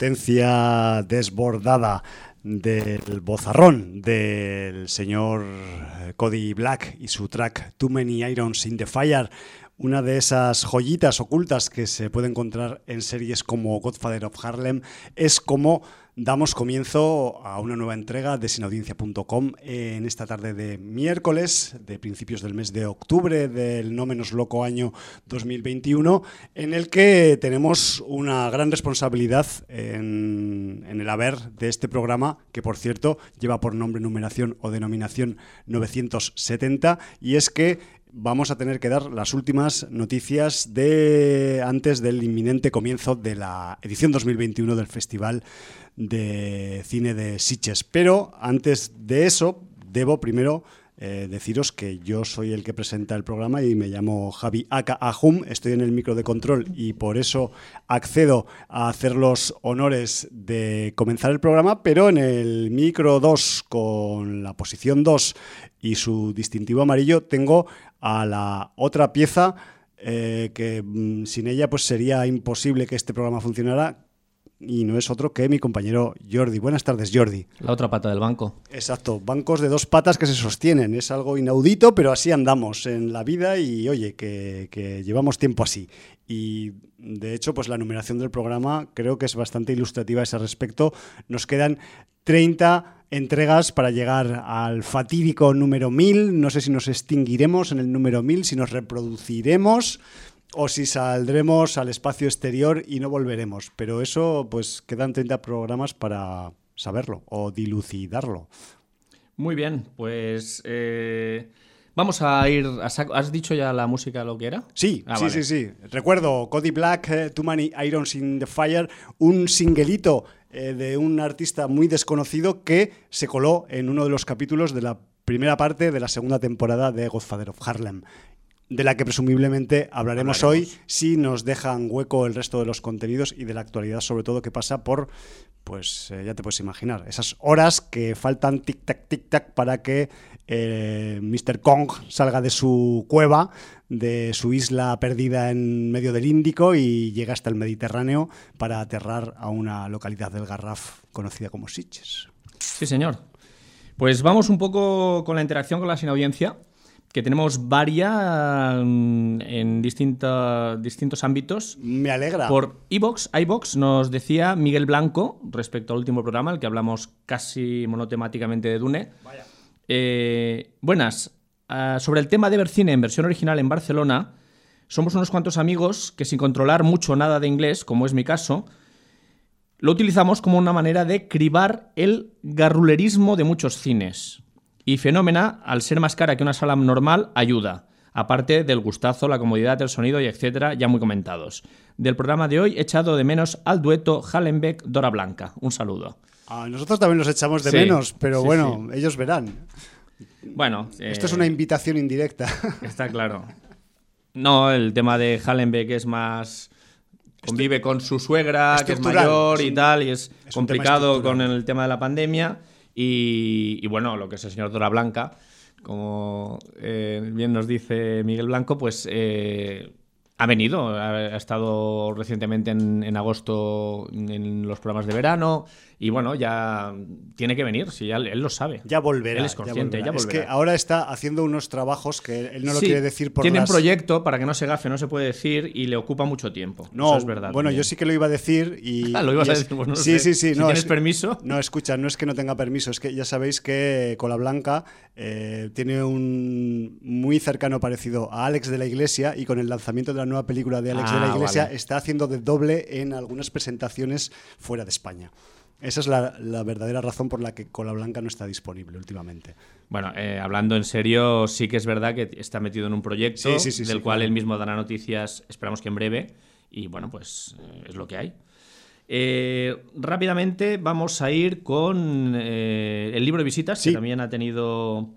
potencia desbordada del bozarrón del señor Cody Black y su track Too Many Irons in the Fire, una de esas joyitas ocultas que se puede encontrar en series como Godfather of Harlem, es como Damos comienzo a una nueva entrega de sinaudiencia.com en esta tarde de miércoles, de principios del mes de octubre del no menos loco año 2021, en el que tenemos una gran responsabilidad en, el haber de este programa, que por cierto lleva por nombre, numeración o denominación 970, y es que vamos a tener que dar las últimas noticias de antes del inminente comienzo de la edición 2021 del Festival de cine de Sitges. Pero antes de eso, debo primero eh, deciros que yo soy el que presenta el programa y me llamo Javi Aka Ahum, estoy en el micro de control y por eso accedo a hacer los honores de comenzar el programa, pero en el micro 2 con la posición 2 y su distintivo amarillo tengo a la otra pieza eh, que mm, sin ella pues sería imposible que este programa funcionara, y no es otro que mi compañero Jordi. Buenas tardes, Jordi. La otra pata del banco. Exacto, bancos de dos patas que se sostienen. Es algo inaudito, pero así andamos en la vida y oye, que, que llevamos tiempo así. Y de hecho, pues la numeración del programa creo que es bastante ilustrativa a ese respecto. Nos quedan 30 entregas para llegar al fatídico número 1000. No sé si nos extinguiremos en el número 1000, si nos reproduciremos o si saldremos al espacio exterior y no volveremos. Pero eso, pues quedan 30 programas para saberlo o dilucidarlo. Muy bien, pues eh, vamos a ir. ¿Has dicho ya la música lo que era? Sí, ah, sí, sí, sí. Recuerdo Cody Black, eh, Too Many Irons in the Fire, un singelito eh, de un artista muy desconocido que se coló en uno de los capítulos de la primera parte de la segunda temporada de Godfather of Harlem de la que presumiblemente hablaremos, hoy si nos dejan hueco el resto de los contenidos y de la actualidad, sobre todo que pasa por, pues eh, ya te puedes imaginar, esas horas que faltan tic-tac, tic-tac para que eh, Mr. Kong salga de su cueva, de su isla perdida en medio del Índico y llegue hasta el Mediterráneo para aterrar a una localidad del Garraf conocida como Sitges. Sí, señor. Pues vamos un poco con la interacción con la sin audiencia que tenemos varias mm, en distintos ámbitos. Me alegra. Por iBox, iBox nos decía Miguel Blanco, respecto al último programa, el que hablamos casi monotemáticamente de Dune. Vaya. Eh, buenas. Ah, sobre el tema de ver cine en versión original en Barcelona, somos unos cuantos amigos que sin controlar mucho nada de inglés, como es mi caso, lo utilizamos como una manera de cribar el garrulerismo de muchos cines. Y Fenómena, al ser más cara que una sala normal, ayuda. Aparte del gustazo, la comodidad, el sonido y etcétera, ya muy comentados. Del programa de hoy he echado de menos al dueto Hallenbeck-Dora Blanca. Un saludo. A nosotros también los echamos de Sí, menos, pero sí, bueno, ellos verán. Bueno, Esto es eh, una invitación indirecta. Está claro. No, el tema de Hallenbeck es más. Convive con su suegra, que es mayor y tal, y es, complicado con el tema de la pandemia. Y, y bueno, lo que es el señor Dora Blanca, como eh, bien nos dice Miguel Blanco, pues eh, ha venido, ha, estado recientemente en, en agosto en los programas de verano. Y bueno, ya tiene que venir, si ya, él lo sabe. Ya volverá. Él es consciente, volverá. ya Es que volverá. ahora está haciendo unos trabajos que él no lo Sí, quiere decir por Tiene las... un proyecto, para que no se gafe, no se puede decir, y le ocupa mucho tiempo. No, Eso es verdad. bueno, también. yo sí que lo iba a decir y... Ah, lo ibas y a decir, pues no sí, sé. sí, sí, Si no, tienes es- permiso. No, escucha, no es que no tenga permiso, es que ya sabéis que Cola Blanca eh, tiene un muy cercano parecido a Alex de la Iglesia y con el lanzamiento de la nueva película de Alex de Ah, la Iglesia vale. está haciendo de doble en algunas presentaciones fuera de España. Esa es la, la verdadera razón por la que Cola Blanca no está disponible últimamente. Bueno, eh, hablando en serio, sí que es verdad que está metido en un proyecto Sí, sí, sí, del cual claro. él mismo dará noticias, esperamos que en breve, y bueno, pues eh, es lo que hay. Eh, rápidamente vamos a ir con el libro de visitas, que también ha tenido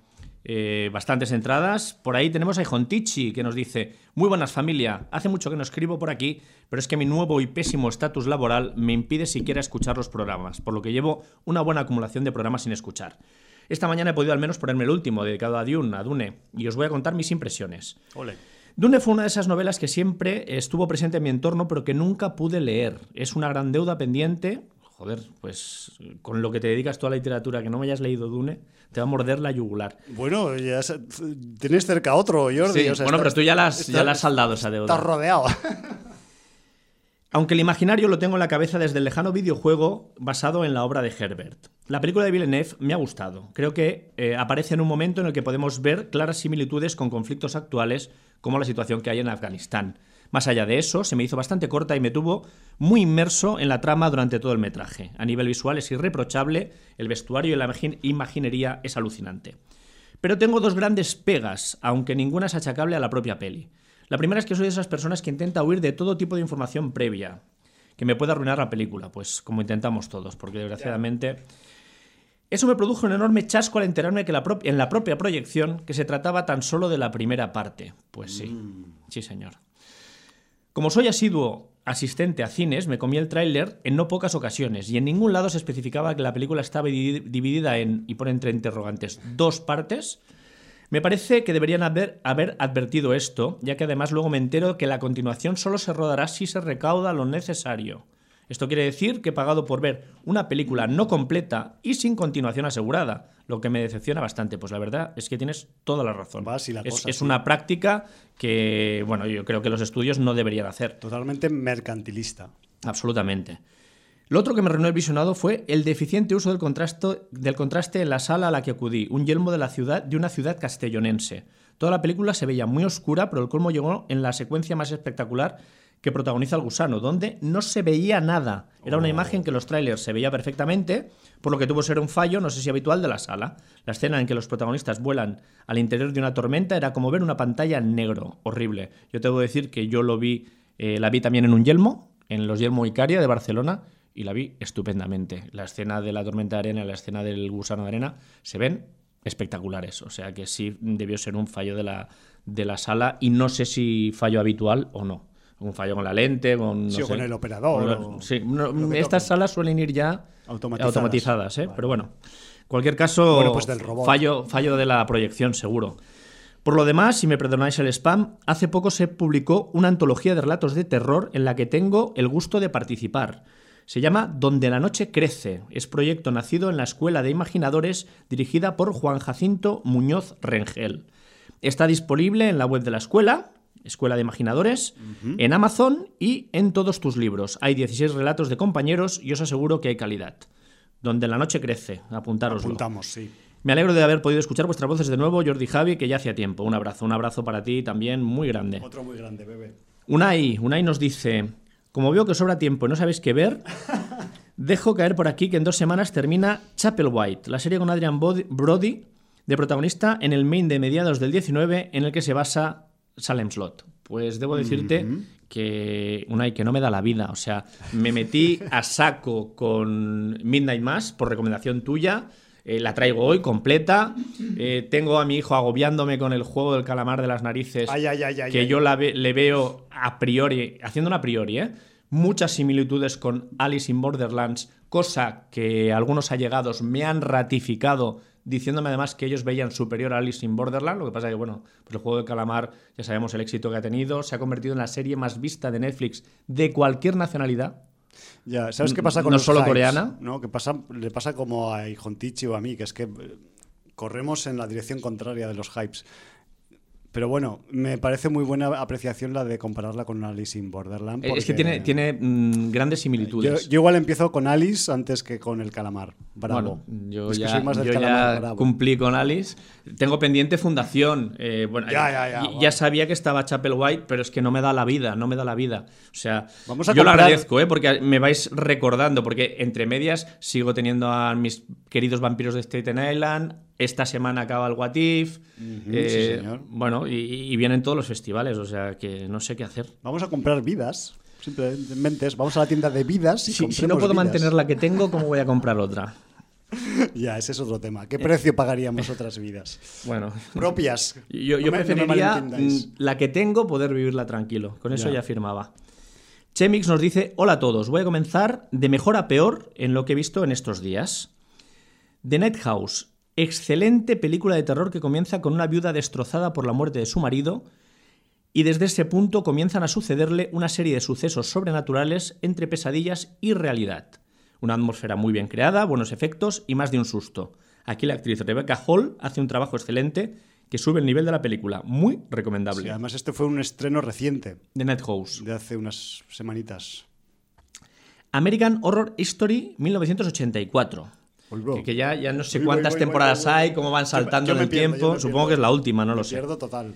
eh, bastantes entradas. Por ahí tenemos a Ijontichi, que nos dice, muy buenas familia, hace mucho que no escribo por aquí, pero es que mi nuevo y pésimo estatus laboral me impide siquiera escuchar los programas, por lo que llevo una buena acumulación de programas sin escuchar. Esta mañana he podido al menos ponerme el último, dedicado a Dune, a Dune, y os voy a contar mis impresiones. Dune fue una de esas novelas que siempre estuvo presente en mi entorno, pero que nunca pude leer. Es una gran deuda pendiente. Joder, pues con lo que te dedicas tú a la literatura, que no me hayas leído Dune, te va a morder la yugular. Bueno, ya tienes cerca otro, Jordi. Sí, o sea, bueno, está- pero tú ya la has, está- ya la has saldado esa deuda. Estás rodeado. Aunque el imaginario lo tengo en la cabeza desde el lejano videojuego basado en la obra de Herbert. La película de Villeneuve me ha gustado. Creo que eh, aparece en un momento en el que podemos ver claras similitudes con conflictos actuales como la situación que hay en Afganistán. Más allá de eso, se me hizo bastante corta y me tuvo muy inmerso en la trama durante todo el metraje. A nivel visual es irreprochable, el vestuario y la imagin- imaginería es alucinante. Pero tengo dos grandes pegas, aunque ninguna es achacable a la propia peli. La primera es que soy de esas personas que intenta huir de todo tipo de información previa que me pueda arruinar la película, pues como intentamos todos, porque desgraciadamente eso me produjo un enorme chasco al enterarme que la en la propia proyección que se trataba tan solo de la primera parte. Pues sí, sí señor. Como soy asiduo asistente a cines, me comí el tráiler en no pocas ocasiones y en ningún lado se especificaba que la película estaba di- dividida en, y por entre interrogantes, dos partes. Me parece que deberían haber, haber advertido esto, ya que además luego me entero que la continuación solo se rodará si se recauda lo necesario. Esto quiere decir que he pagado por ver una película no completa y sin continuación asegurada, lo que me decepciona bastante. Pues la verdad es que tienes toda la razón. Va la es cosa, es sí. una práctica que, bueno, yo creo que los estudios no deberían hacer. Totalmente mercantilista. Absolutamente. Lo otro que me reunió el visionado fue el deficiente uso del contraste, del contraste en la sala a la que acudí, un yelmo de, la ciudad, de una ciudad castellonense. Toda la película se veía muy oscura, pero el colmo llegó en la secuencia más espectacular que protagoniza el gusano, donde no se veía nada. Era una imagen que los trailers se veía perfectamente, por lo que tuvo que ser un fallo, no sé si habitual, de la sala. La escena en que los protagonistas vuelan al interior de una tormenta era como ver una pantalla en negro, horrible. Yo te debo decir que yo lo vi, eh, la vi también en un yelmo, en los Yelmo Icaria de Barcelona, y la vi estupendamente. La escena de la tormenta de arena y la escena del gusano de arena se ven espectaculares. O sea que sí debió ser un fallo de la, de la sala y no sé si fallo habitual o no. Un fallo con la lente, con, no Sí, sé, con el operador, con lo- o sí, no, lo que estas salas suelen ir ya Automatizadas. automatizadas, ¿eh? Vale. pero bueno. En cualquier caso, Bueno, pues del robot. fallo, fallo de la proyección, seguro. Por lo demás, si me perdonáis el spam, hace poco se publicó una antología de relatos de terror en la que tengo el gusto de participar. Se llama Donde la noche crece. Es proyecto nacido en la Escuela de Imaginadores dirigida por Juan Jacinto Muñoz Rengel. Está disponible en la web de la escuela, Escuela de Imaginadores, en Amazon y en todos tus libros. Hay 16 relatos de compañeros y os aseguro que hay calidad. Donde la noche crece, apuntároslo. Apuntamos, sí. Me alegro de haber podido escuchar vuestras voces de nuevo, Jordi Javi, que ya hacía tiempo. Un abrazo, un abrazo para ti también muy grande. Otro muy grande, bebé. Unai, Unai nos dice, como veo que os sobra tiempo y no sabéis qué ver, Dejo caer por aquí que en dos semanas termina Chapel White, la serie con Adrian Brody de protagonista en el main de mediados del 19 en el que se basa Salem Slot. Pues debo decirte que una y que no me da la vida. O sea, me metí a saco con Midnight Mass por recomendación tuya. Eh, la traigo hoy completa. Eh, tengo a mi hijo agobiándome con el juego del calamar de las narices. Ay, ay, ay, ay, que yo la ve- le veo a priori, haciendo una priori, ¿eh? muchas similitudes con Alice in Borderlands, cosa que algunos allegados me han ratificado diciéndome además que ellos veían superior a Alice in Borderland. Lo que pasa es que, bueno, pues el juego de calamar, ya sabemos el éxito que ha tenido, se ha convertido en la serie más vista de Netflix de cualquier nacionalidad. Ya, ¿sabes qué pasa con No los solo hypes? coreana. ¿no? Que pasa, le pasa como a Ijontichi o a mí, que es que eh, corremos en la dirección contraria de los hypes. Pero bueno, me parece muy buena apreciación la de compararla con Alice in Borderland. Es que tiene, tiene mm, grandes similitudes. yo igual empiezo con Alice antes que con el calamar. Bravo. Bueno, yo Es que ya, soy más del yo ya calamar bravo. cumplí con Alice. Tengo pendiente Fundación. eh, bueno, Ya, ya, ya, ya sabía que estaba Chapel White, pero es que no me da la vida, no me da la vida. O sea, Vamos a yo lo agradezco, eh, porque me vais recordando, porque entre medias sigo teniendo a mis queridos vampiros de Staten Island. Esta semana acaba el What If. eh, sí, señor. Bueno, y, y vienen todos los festivales, o sea que no sé qué hacer. Vamos a comprar vidas. Simplemente es, vamos a la tienda de vidas y Si, si no puedo vidas. mantener la que tengo, ¿cómo voy a comprar otra? Ya, ese es otro tema. ¿Qué precio pagaríamos otras vidas? Bueno, Propias. Yo, yo me- no me preferiría la que tengo poder vivirla tranquilo. Con eso Ya. ya, firmaba. Chemix nos dice: Hola a todos, voy a comenzar de mejor a peor en lo que he visto en estos días. The Night House, excelente película de terror que comienza con una viuda destrozada por la muerte de su marido. Y desde ese punto comienzan a sucederle una serie de sucesos sobrenaturales entre pesadillas y realidad. Una atmósfera muy bien creada, buenos efectos y más de un susto. Aquí la actriz Rebecca Hall hace un trabajo excelente que sube el nivel de la película. Muy recomendable. Sí, además, este fue un estreno reciente, The Night House. de hace unas semanitas. American Horror History 1984. Que, que ya, ya no sé cuántas voy, voy, temporadas hay, cómo van saltando Yo en el pierdo, tiempo. Supongo pierdo. que es la última, no lo sé. pierdo total.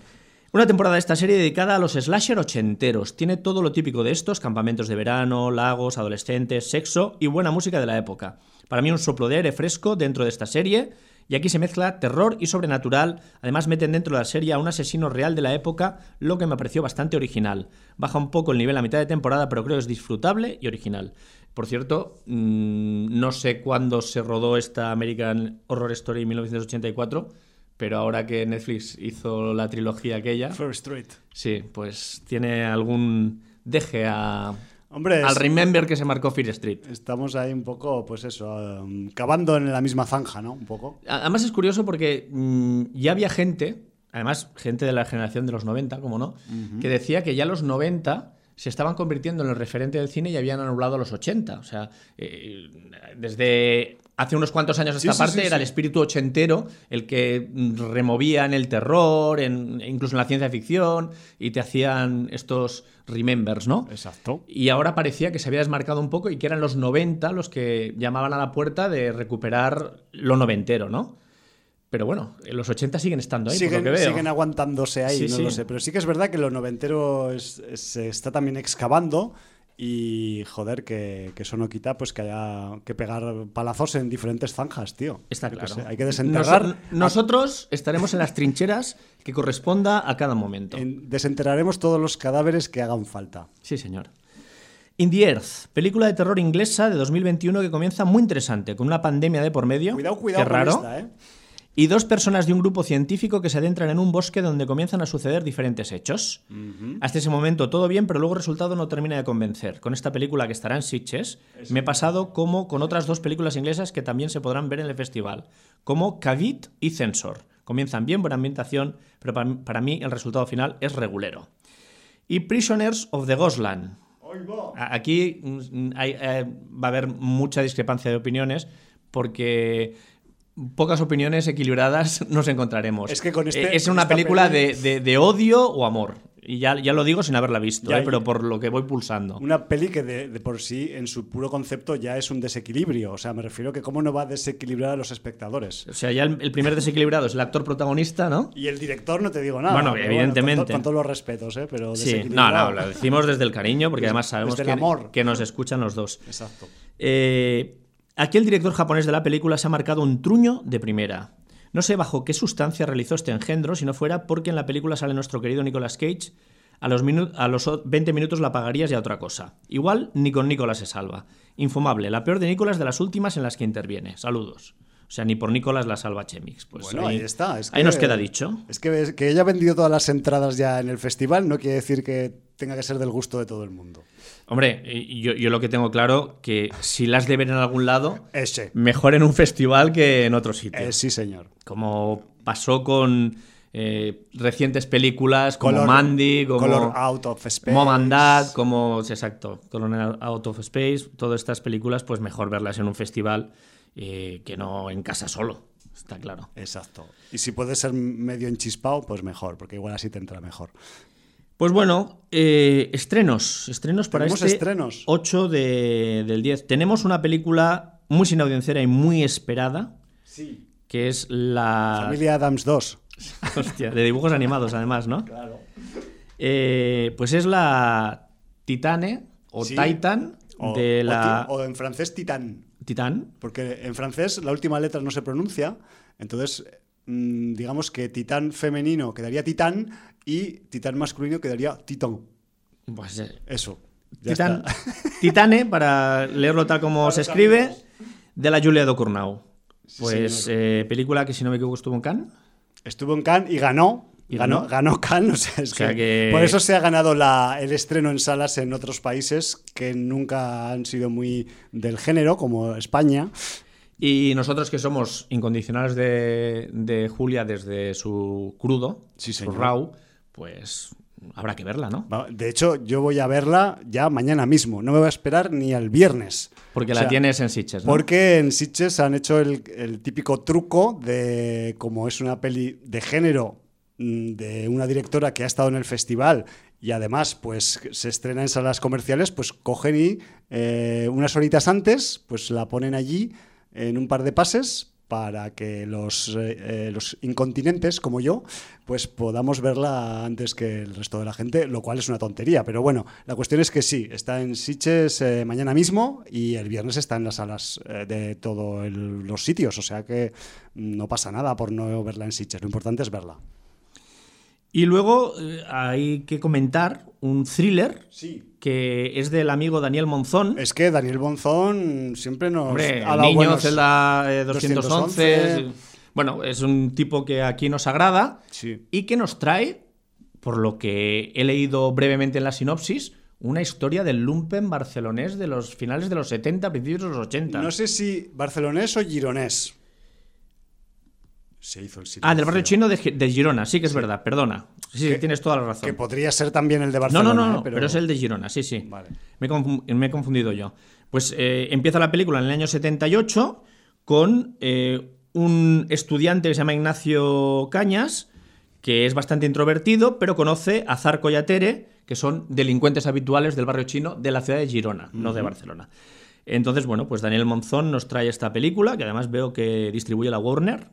Una temporada de esta serie dedicada a los slasher ochenteros. Tiene todo lo típico de estos, campamentos de verano, lagos, adolescentes, sexo y buena música de la época. Para mí un soplo de aire fresco dentro de esta serie, y aquí se mezcla terror y sobrenatural. Además meten dentro de la serie a un asesino real de la época, lo que me pareció bastante original. Baja un poco el nivel a mitad de temporada, pero creo que es disfrutable y original. Por cierto, mm, no sé cuándo se rodó esta American Horror Story 1984, pero ahora que Netflix hizo la trilogía aquella, First Street. sí, pues tiene algún deje a, Hombre, al es- Remember que se marcó Fear Street. estamos ahí un poco, pues eso, um, cavando en la misma zanja, ¿no? Un poco. Además es curioso porque mm, ya había gente, además gente de la generación de los 90, como no, que decía que ya los 90 se estaban convirtiendo en el referente del cine y habían anulado los 80. O sea, eh, desde hace unos cuantos años a esta sí, parte sí, era el espíritu ochentero el que removía en el terror, en, incluso en la ciencia ficción, y te hacían estos remembers, ¿no? Exacto. Y ahora parecía que se había desmarcado un poco y que eran los 90 los que llamaban a la puerta de recuperar lo noventero, ¿no? Pero bueno, en los 80 siguen estando ahí, siguen, por lo que veo. siguen aguantándose ahí, Sí, no sí. lo sé. Pero sí que es verdad que lo noventero es- es- se está también excavando y joder, que, que eso no quita pues que haya que pegar palazos en diferentes zanjas, tío. Está claro. sé, hay que desenterrar. Noso- nosotros estaremos en las trincheras que corresponda a cada momento. en- desenterraremos todos los cadáveres que hagan falta. Sí, señor. In the Earth, película de terror inglesa de 2021 que comienza muy interesante, con una pandemia de por medio. Cuidado, cuidado Qué con raro. esta, ¿eh? Y dos personas de un grupo científico que se adentran en un bosque donde comienzan a suceder diferentes hechos. Hasta ese momento todo bien, pero luego el resultado no termina de convencer. Con esta película que estará en Sitges, me he pasado como con otras dos películas inglesas que también se podrán ver en el festival, como Cavit y Censor. Comienzan bien, buena ambientación, pero para, para mí el resultado final es regulero. Y Prisoners of the Ghostland. Aquí mm, hay- eh, va a haber mucha discrepancia de opiniones porque pocas opiniones equilibradas nos encontraremos. Es que con este- es una película de, de- de odio o amor. Y ya, ya lo digo sin haberla visto, Ya, ¿eh? pero por lo que voy pulsando. Una peli que de, de por sí, en su puro concepto, ya es un desequilibrio. O sea, me refiero que cómo no va a desequilibrar a los espectadores. O sea, ya el, el primer desequilibrado es el actor protagonista, ¿no? Y el director no te digo nada. Bueno, evidentemente. con, to- con todos los respetos, ¿eh? Pero Sí, no, no, lo decimos desde el cariño, porque además sabemos que, amor. que nos escuchan los dos. Exacto. Eh, aquí el director japonés de la película se ha marcado un truño de primera. No sé bajo qué sustancia realizó este engendro, si no fuera porque en la película sale nuestro querido Nicolas Cage. A los, a los o- 20 minutos la apagarías y a otra cosa. Igual ni con Nicolas se salva. Infumable, la peor de Nicolas de las últimas en las que interviene. Saludos. O sea, ni por Nicolas la salva Chemix. Pues bueno, ahí, está. Es ahí nos queda dicho. Es que, que haya vendido todas las entradas ya en el festival no quiere decir que tenga que ser del gusto de todo el mundo. Hombre, yo, yo lo que tengo claro que si las de ver en algún lado, Ese. mejor en un festival que en otro sitio. Eh, sí, señor. Como pasó con eh, recientes películas como Color- Mandy, como Color Out of Space. Mom and Dad, como exacto, Color Out of Space, todas estas películas, pues mejor verlas en un festival eh, que no en casa solo, está claro. Exacto. Y si puede ser medio enchispado, pues mejor, porque igual así te entra mejor. Pues bueno, eh, estrenos, estrenos para este estrenos. 8 de- del 10. Tenemos una película muy sin audienciera y muy esperada, Sí. que es la... Familia Adams 2. Hostia, de dibujos animados además, ¿no? Claro. Eh, pues es la Titane o Sí. Titan O, de la o en francés Titán. Titán. Porque en francés la última letra no se pronuncia. Entonces, mm, digamos que titán femenino quedaría titán y titán masculino quedaría titán. Pues, eh, Eso. Ya Titán- está. Titane, para leerlo tal como se escribe, de la Julia Ducournau. Sí, Pues eh, película que si no me equivoco estuvo en Cannes. Estuvo en Cannes y ganó. ¿Y ganó, ganó? Cannes. O sea, es O sea que que- Por eso se ha ganado la- el estreno en salas en otros países que nunca han sido muy del género, como España. Y nosotros que somos incondicionales de, de Julia desde su crudo, Sí, su raw, pues habrá que verla, ¿no? De hecho, yo voy a verla ya mañana mismo. No me voy a esperar ni al viernes. Porque O la tienes en Sitges, ¿no? Porque en Sitges han hecho el, el típico truco de, como es una peli de género de una directora que ha estado en el festival y además pues se estrena en salas comerciales, pues cogen y eh, unas horitas antes pues la ponen allí en un par de pases para que los, eh, eh, los incontinentes como yo pues podamos verla antes que el resto de la gente, lo cual es una tontería, pero bueno, la cuestión es que sí, está en Sitges eh, mañana mismo y el viernes está en las salas de todos los sitios, o sea que mm, no pasa nada por no verla en Sitges, lo importante es verla. Y luego eh, hay que comentar un thriller Sí. que es del amigo Daniel Monzón. Es que Daniel Bonzón siempre nos Hombre, ha dado niño, buenos- celda eh, 211. 211. Bueno, es un tipo que aquí nos agrada Sí. y que nos trae, por lo que he leído brevemente en la sinopsis, una historia del lumpen barcelonés de los finales de los 70, principios de los 80. No sé si barcelonés o gironés. Se hizo el silencio. ah, del barrio chino de, Gi- de Girona, sí que es verdad, perdona. Sí, Que- tienes toda la Que razón. podría ser también el de Barcelona. no, no, no, ¿eh? pero... es el de Girona, sí, sí. Vale. Me, he confun- me he confundido yo. Pues eh, empieza la película en el año 78 con eh, un estudiante que se llama Ignacio Cañas, que es bastante introvertido, pero conoce a Zarco y a Tere, que son delincuentes habituales del barrio chino de la ciudad de Girona, no de Barcelona. Entonces, bueno, pues Daniel Monzón nos trae esta película, que además veo que distribuye la Warner.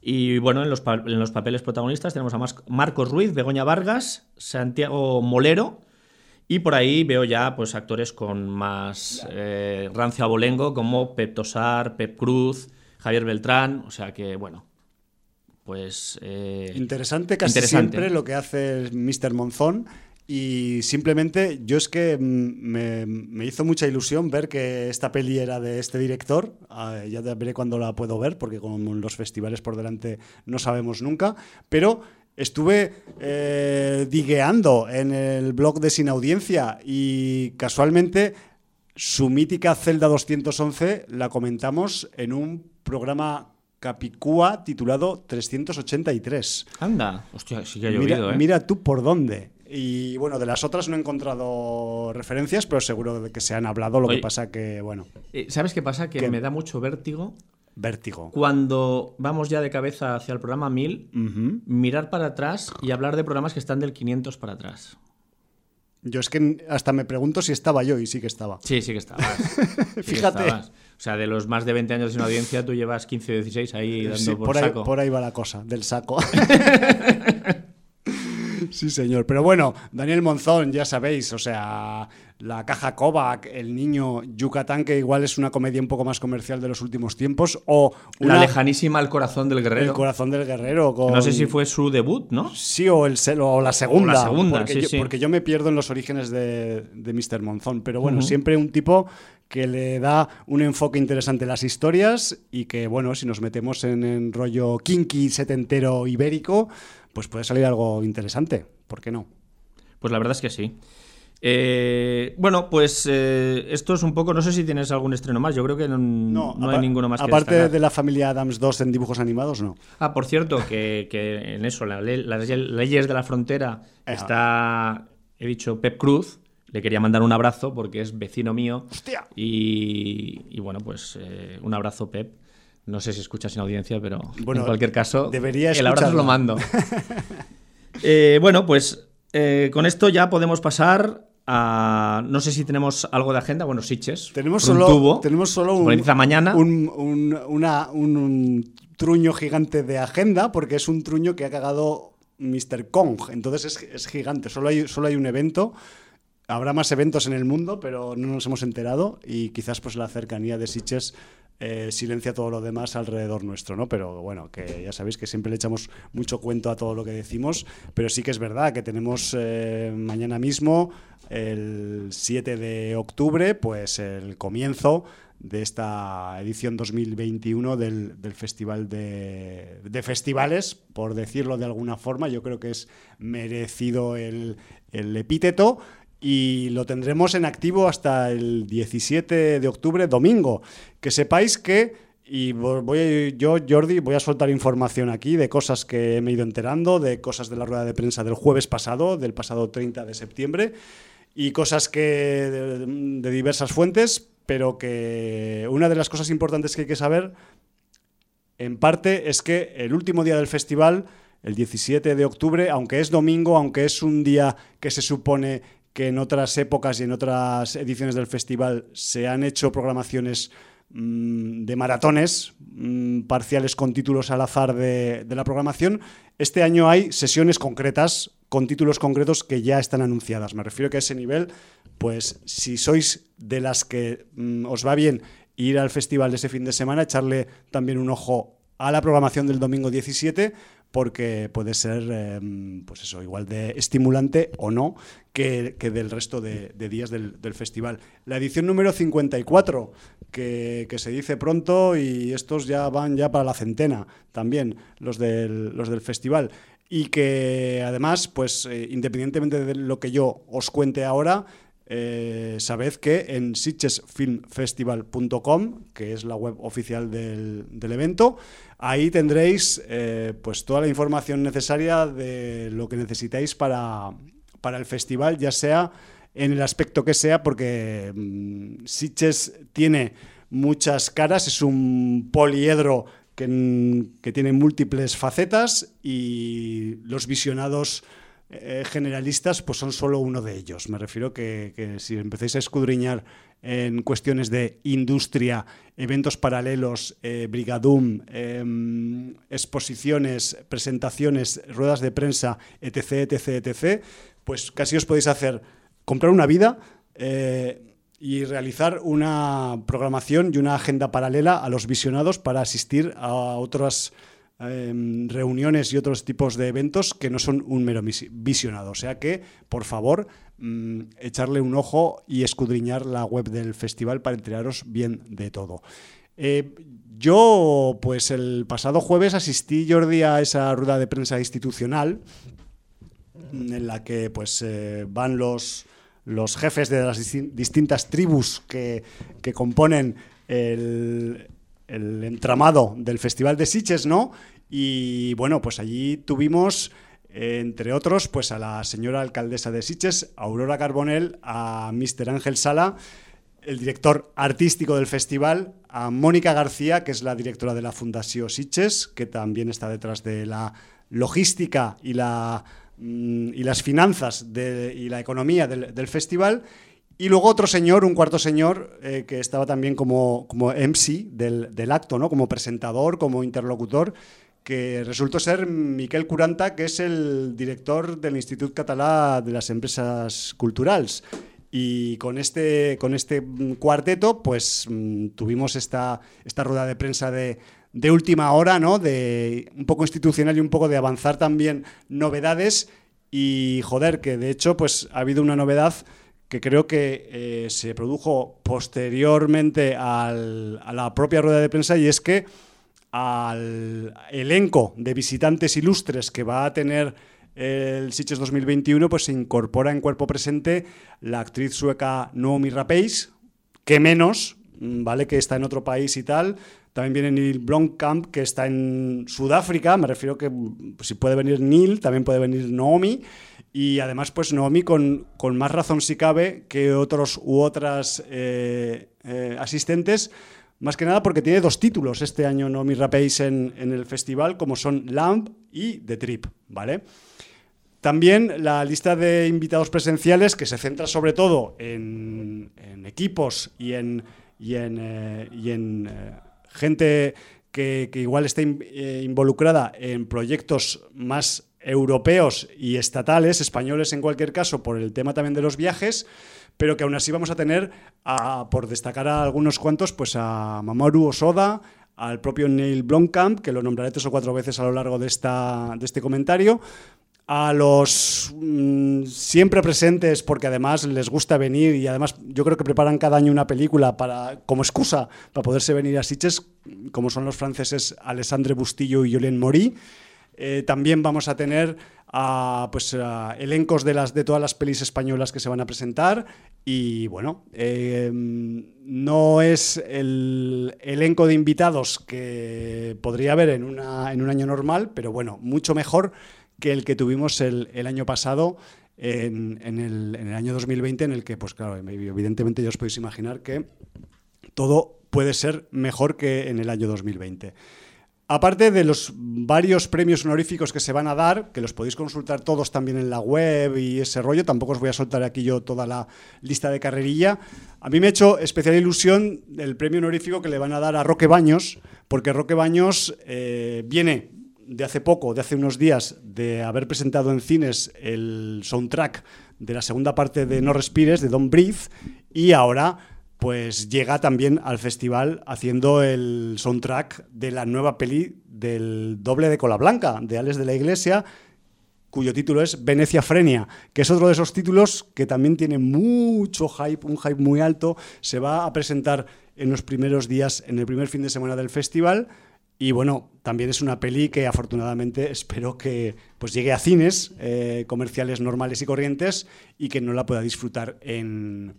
Y bueno, en los, en los papeles protagonistas tenemos a Marcos Ruiz, Begoña Vargas, Santiago Molero. Y por ahí veo ya pues actores con más eh, rancio abolengo como Pep Tosar, Pep Cruz, Javier Beltrán. O sea que, bueno, pues... eh, Interesante casi Interesante. siempre lo que hace Mr. Monzón. Y simplemente yo es que mm, me, me hizo mucha ilusión ver que esta peli era de este director. Ah, ya veré cuándo la puedo ver, porque con los festivales por delante no sabemos nunca. Pero estuve eh, digueando en el blog de Sin Audiencia y casualmente su mítica Celda 211 la comentamos en un programa Capicúa titulado 383. Anda, hostia, sí que ha Mira, llovido, ¿eh? mira tú por dónde. Y bueno, de las otras no he encontrado referencias, pero seguro de que se han hablado. Lo Oye. que pasa que, bueno, Eh, ¿Sabes qué pasa? Que me da mucho vértigo Vértigo. Cuando vamos ya de cabeza hacia el programa 1000, mirar para atrás y hablar de programas que están del 500 para atrás. Yo es que hasta me pregunto si estaba yo y sí que estaba. Sí, sí que estabas. Fíjate. O sea, de los más de 20 años de una audiencia, tú llevas 15 o 16 ahí dando por, ahí, saco. Por ahí va la cosa, del saco. Sí, señor. Pero bueno, Daniel Monzón, ya sabéis, o sea, la caja Kovac, el niño Yucatán, que igual es una comedia un poco más comercial de los últimos tiempos, o una... La lejanísima El corazón del guerrero. El corazón del guerrero. No sé si fue su debut, ¿no? Sí, o, el, o la segunda. la segunda, porque, sí, yo, sí. porque yo me pierdo en los orígenes de, de Mr. Monzón. Pero bueno, siempre un tipo que le da un enfoque interesante a las historias y que, bueno, si nos metemos en, en rollo kinky, setentero, ibérico, pues puede salir algo interesante. ¿Por qué no? Pues la verdad es que sí. Eh, bueno, pues eh, esto es un poco. No sé si tienes algún estreno más. Yo creo que no, no, no hay ninguno más Aparte de la familia Adams 2 en dibujos animados, no. Ah, por cierto, que, que en eso, la ley, las leyes de la frontera, Ajá. está. He dicho Pep Cruz. Le quería mandar un abrazo porque es vecino mío. ¡Hostia! Y, y bueno, pues eh, un abrazo, Pep. No sé si escuchas en audiencia, pero bueno, en cualquier caso, debería el abrazo lo mando. eh, bueno, pues eh, con esto ya podemos pasar a. No sé si tenemos algo de agenda. Bueno, Siches. Tenemos solo, tubo, tenemos solo un, mañana. Un, un, una, un, un, truño gigante de agenda, porque es un truño que ha cagado Mr. Kong. Entonces es, es gigante. Solo hay, solo hay un evento. Habrá más eventos en el mundo, pero no nos hemos enterado. Y quizás pues la cercanía de Siches eh, silencia todo lo demás alrededor nuestro, ¿no? Pero bueno, que ya sabéis que siempre le echamos mucho cuento a todo lo que decimos, pero sí que es verdad que tenemos eh, mañana mismo, el 7 de octubre, pues el comienzo de esta edición 2021 del, del Festival de, Festivales, por decirlo de alguna forma, yo creo que es merecido el epíteto y lo tendremos en activo hasta el 17 de octubre, domingo. Que sepáis que, y voy yo, Jordi, voy a soltar información aquí de cosas que me he ido enterando, de cosas de la rueda de prensa del jueves pasado, del pasado 30 de septiembre, y cosas que de diversas fuentes, pero que una de las cosas importantes que hay que saber, en parte, es que el último día del festival el 17 de octubre, aunque es domingo, aunque es un día que se supone que en otras épocas y en otras ediciones del festival se han hecho programaciones mmm, de maratones mmm, parciales con títulos al azar de, la programación. Este año hay sesiones concretas con títulos concretos que ya están anunciadas. Me refiero que a ese nivel, pues si sois de las que mmm, os va bien ir al festival de ese fin de semana, echarle también un ojo a la programación del domingo 17 porque puede ser, eh, pues eso, igual de estimulante o no que, que del resto de, días del, del, festival. La edición número 54, que, que, se dice pronto y estos ya van ya para la centena también, los del, los del festival. Y que además, pues eh, independientemente de lo que yo os cuente ahora, eh, sabed que en sitchesfilmfestival.com, que es la web oficial del, evento, ahí tendréis eh, pues toda la información necesaria de lo que necesitáis para, para el festival, ya sea en el aspecto que sea, porque mmm, Sitges tiene muchas caras, es un poliedro que, que tiene múltiples facetas y los visionados eh, generalistas pues son solo uno de ellos. Me refiero que, que, si empezáis a escudriñar en cuestiones de industria, eventos paralelos, eh, brigadum, eh, exposiciones, presentaciones, ruedas de prensa, etc., etc., etc., pues casi os podéis hacer comprar una vida eh, y realizar una programación y una agenda paralela a los visionados para asistir a otras eh, reuniones y otros tipos de eventos que no son un mero visionado. O sea que, por favor, mmm, echarle un ojo y escudriñar la web del festival para enteraros bien de todo. Eh, yo, pues el pasado jueves asistí, Jordi, a esa rueda de prensa institucional en la que pues eh, van los, los jefes de las distintas tribus que, que componen el, el entramado del Festival de Siches, ¿no? Y bueno, pues allí tuvimos, entre otros, pues a la señora alcaldesa de Siches, Aurora Carbonell, a Mr. Ángel Sala, el director artístico del festival, a Mónica García, que es la directora de la Fundación Siches, que también está detrás de la logística y, la, mm, y las finanzas y la economía del, festival. Y luego otro señor, un cuarto señor, eh, que estaba también como, como MC del, del, acto, ¿no? como presentador, como interlocutor, que resultó ser Miquel Curanta, que es el director del Instituto Catalá de las Empresas Culturales. Y con este, con este cuarteto, pues mm, tuvimos esta, esta rueda de prensa de, última hora, ¿no? De un poco institucional y un poco de avanzar también novedades. Y joder, que de hecho, pues ha habido una novedad que creo que eh, se produjo posteriormente a la propia rueda de prensa y es que al elenco de visitantes ilustres que va a tener el Sitges 2021, pues se incorpora en cuerpo presente la actriz sueca Naomi Rapace, que menos, ¿vale? Que está en otro país y tal. También viene Neil Blomkamp, que está en Sudáfrica. Me refiero que pues, si puede venir Neil, también puede venir Naomi. Y además, pues Naomi con, con más razón si cabe que otros u otras eh, eh, asistentes más que nada porque tiene dos títulos este año No Mi Rapace en, en el festival, como son Lamp y The Trip, ¿vale? También la lista de invitados presenciales, que se centra sobre todo en, equipos y en, y en, eh, eh, gente que, igual está eh, involucrada en proyectos más europeos y estatales, españoles en cualquier caso, por el tema también de los viajes pero que aún así vamos a tener, por destacar a algunos cuantos, pues a Mamoru Osoda, al propio Neil Blomkamp, que lo nombraré tres o cuatro veces a lo largo de, esta, de este comentario, a los mm, siempre presentes, porque además les gusta venir y además yo creo que preparan cada año una película para, como excusa para poderse venir a Sitges, como son los franceses Alessandre Bustillo y Julien Mori. Eh, también vamos a tener pues, elencos de, las, de todas las pelis españolas que se van a presentar y bueno, em, no es el elenco de invitados que podría haber en, una, en un año normal, pero bueno, mucho mejor que el que tuvimos el, año pasado. En, el, en, el, año 2020, en el que, pues claro, evidentemente ya os podéis imaginar que todo puede ser mejor que en el año 2020. Aparte de los varios premios honoríficos que se van a dar, que los podéis consultar todos también en la web y ese rollo, tampoco os voy a soltar aquí yo toda la lista de carrerilla, a mí me ha hecho especial ilusión el premio honorífico que le van a dar a Roque Baños, porque Roque Baños eh, viene de hace poco, de hace unos días, de haber presentado en cines el soundtrack de la segunda parte de No Respires, de Don't Breathe, y ahora pues llega también al festival haciendo el soundtrack de la nueva peli del doble de cola blanca, de Alex de la Iglesia, cuyo título es Venecia Frenia, que es otro de esos títulos que también tiene mucho hype, un hype muy alto. Se va a presentar en los primeros días, en el primer fin de semana del festival. Y bueno, también es una peli que afortunadamente espero que pues, llegue a cines eh, comerciales normales y corrientes y que no la pueda disfrutar en,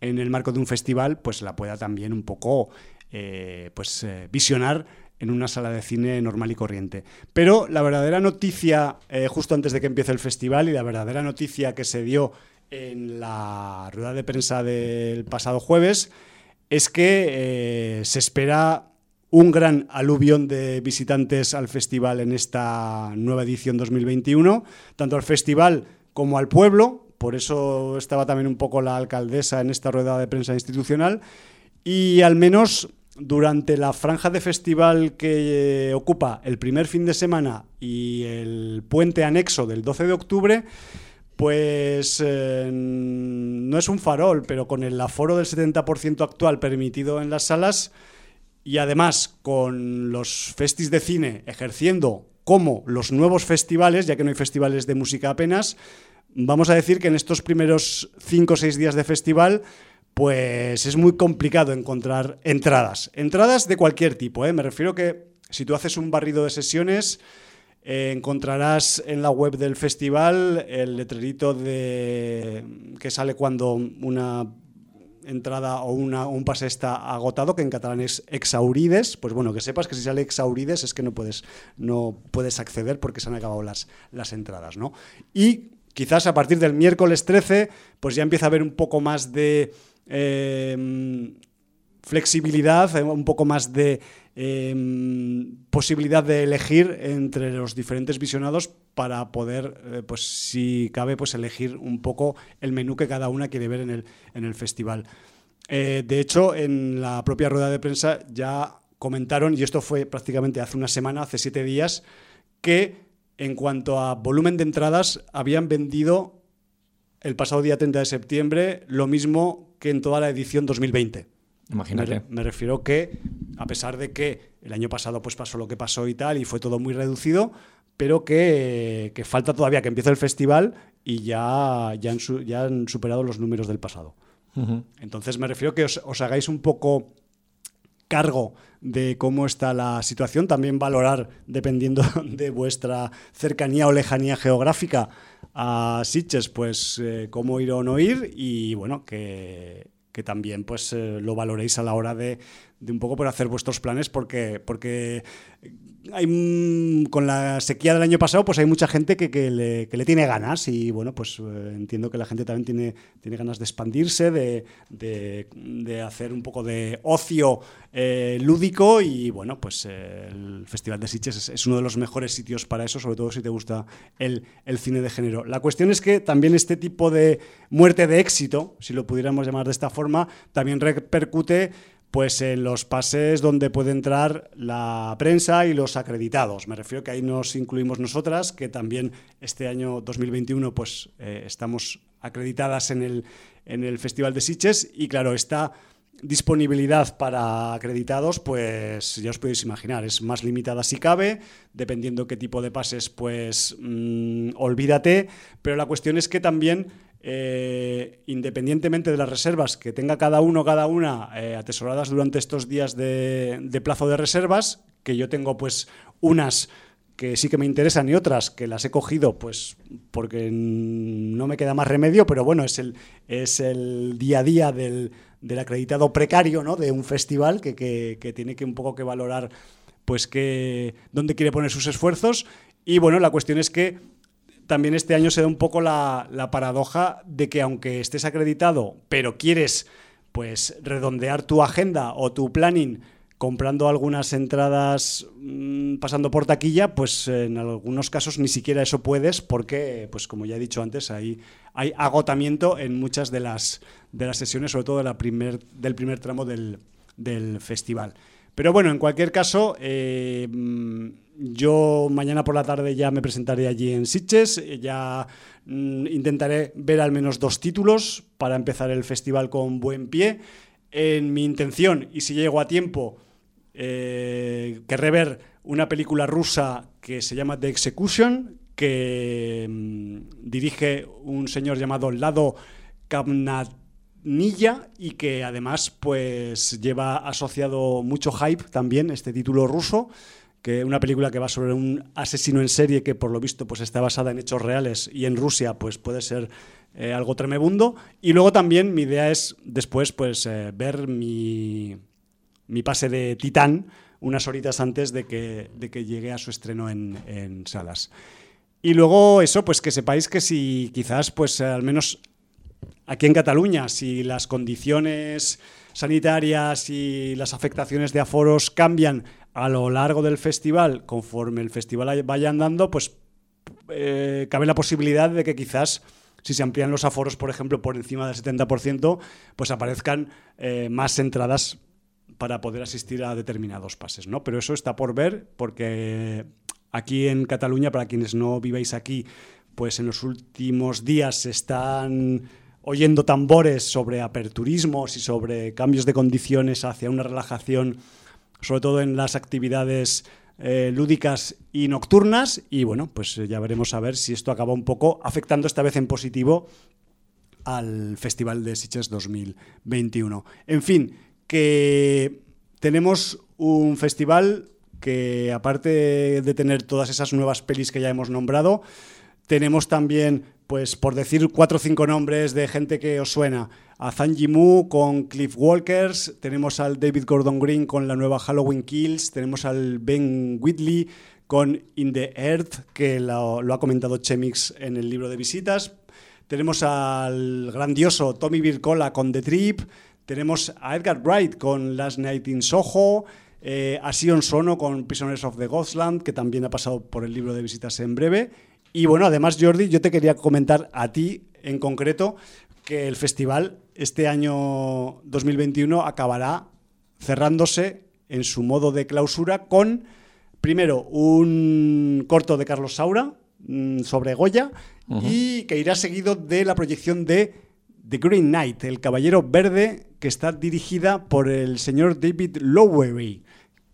en el marco de un festival, pues la pueda también un poco eh, pues, eh, visionar en una sala de cine normal y corriente. Pero la verdadera noticia, eh, justo antes de que empiece el festival, y la verdadera noticia que se dio en la rueda de prensa del pasado jueves, es que se espera un gran aluvión de visitantes al festival en esta nueva edición 2021, tanto al festival como al pueblo, por eso estaba también un poco la alcaldesa en esta rueda de prensa institucional, y al menos durante la franja de festival que ocupa el primer fin de semana y el puente anexo del 12 de octubre, pues eh, no es un farol, pero con el aforo del 70% actual permitido en las salas y además con los festis de cine ejerciendo como los nuevos festivales, ya que no hay festivales de música apenas, vamos a decir que en estos primeros cinco o seis días de festival, pues es muy complicado encontrar entradas. Entradas de cualquier tipo, ¿eh? me refiero que si tú haces un barrido de sesiones, eh, encontrarás en la web del festival el letrerito de que sale cuando una entrada o un pase está agotado, que en catalán es exaurides, pues bueno, que sepas que si sale exaurides es que no puedes, no puedes acceder porque se han acabado las, las entradas, ¿no? Y Quizás a partir del miércoles 13, pues ya empieza a haber un poco más de em, flexibilidad, eh, un poco más de em, posibilidad de elegir entre los diferentes visionados para poder, eh, pues si cabe, pues elegir un poco el menú que cada una quiere ver en el, en el festival. Eh, de hecho, en la propia rueda de prensa ya comentaron, y esto fue prácticamente hace una semana, hace siete días, que en cuanto a volumen de entradas habían vendido el pasado día 30 de septiembre lo mismo que en toda la edición 2020. Imagínate. Me, refiero que, a pesar de que el año pasado pues pasó lo que pasó y tal, y fue todo muy reducido, pero que, falta todavía que empiece el festival y ya, ya, han, superado los números del pasado. Entonces me refiero que os hagáis un poco cargo de cómo está la situación, también valorar, dependiendo de vuestra cercanía o lejanía geográfica a Sitges, pues eh, cómo ir o no ir y bueno, que, también pues eh, lo valoréis a la hora de, de un poco por hacer vuestros planes porque, porque con la sequía del año pasado, pues hay mucha gente que, le, tiene ganas y bueno, pues eh, entiendo que la gente también tiene, tiene ganas de expandirse, de, hacer un poco de ocio eh, lúdico y bueno, pues eh, el Festival de Sitges es, uno de los mejores sitios para eso, sobre todo si te gusta el, el cine de género. La cuestión es que también este tipo de muerte de éxito, si lo pudiéramos llamar de esta forma, también repercute pues en los pases donde puede entrar la prensa y los acreditados. Me refiero que ahí nos incluimos nosotras, que también este año 2021 pues eh, estamos acreditadas en el, en el Festival de Sitges y claro, esta disponibilidad para acreditados, pues ya os podéis imaginar, es más limitada si cabe, dependiendo qué tipo de pases, pues mm, olvídate, pero la cuestión es que también eh, independientemente de las reservas que tenga cada uno, cada una, eh, atesoradas durante estos días de, plazo de reservas, que yo tengo pues unas que sí que me interesan y otras que las he cogido pues porque no me queda más remedio, pero bueno, es el, es el día a día del, acreditado precario ¿no? de un festival que, que, tiene que un poco que valorar pues que dónde quiere poner sus esfuerzos y bueno, la cuestión es que también este año se da un poco la, paradoja de que aunque estés acreditado, pero quieres pues redondear tu agenda o tu planning comprando algunas entradas mm, pasando por taquilla, pues en algunos casos ni siquiera eso puedes porque, pues como ya he dicho antes, hay, hay agotamiento en muchas de las, de las sesiones, sobre todo la primer, del primer tramo del, del festival. Pero bueno, en cualquier caso, eh, yo mañana por la tarde ya me presentaré allí en Sitges, ya mm, intentaré ver al menos dos títulos para empezar el festival con buen pie. En mi intención, y si llego a tiempo, eh, querré ver una película rusa que se llama The Execution, que mm, dirige un señor llamado Lado Kamnatnilla y que además pues lleva asociado mucho hype también este título ruso que una película que va sobre un asesino en serie que por lo visto pues está basada en hechos reales y en Rusia pues puede ser eh, algo tremebundo. Y luego también mi idea es después pues eh, ver mi, mi, pase de Titán unas horitas antes de que, de que llegue a su estreno en, en, salas. Y luego eso pues que sepáis que si quizás pues al menos aquí en Cataluña si las condiciones sanitarias y las afectaciones de aforos cambian a lo largo del festival, conforme el festival vaya andando, pues eh, cabe la posibilidad de que quizás si se amplían los aforos, por ejemplo, por encima del 70%, pues aparezcan eh, más entradas para poder asistir a determinados pases, ¿no? Pero eso está por ver, porque aquí en Cataluña, para quienes no vivéis aquí, pues en los últimos días se están oyendo tambores sobre aperturismos y sobre cambios de condiciones hacia una relajación sobre todo en las actividades eh, lúdicas y nocturnas. Y bueno, pues eh, ya veremos a ver si esto acaba un poco afectando esta vez en positivo al Festival de Sitges 2021. En fin, que tenemos un festival que aparte de tener todas esas nuevas pelis que ya hemos nombrado, tenemos también, pues por decir cuatro o cinco nombres de gente que os suena, a Zhang Yimou con Cliff Walkers, tenemos al David Gordon Green con la nueva Halloween Kills, tenemos al Ben Whitley con In the Earth, que lo, ha comentado Chemix en el libro de visitas. tenemos al grandioso Tommy Vircola con The Trip, tenemos a Edgar Wright con Last Night in Soho, eh, a Sion Sono con Prisoners of the Ghostland, que también ha pasado por el libro de visitas en breve. Y bueno, además, Jordi, yo te quería comentar a ti en concreto que el festival este año 2021 acabará cerrándose en su modo de clausura con, primero, un corto de Carlos Saura mm, sobre Goya y que irá seguido de la proyección de The Green Knight, el Caballero Verde, que está dirigida por el señor David Lowery,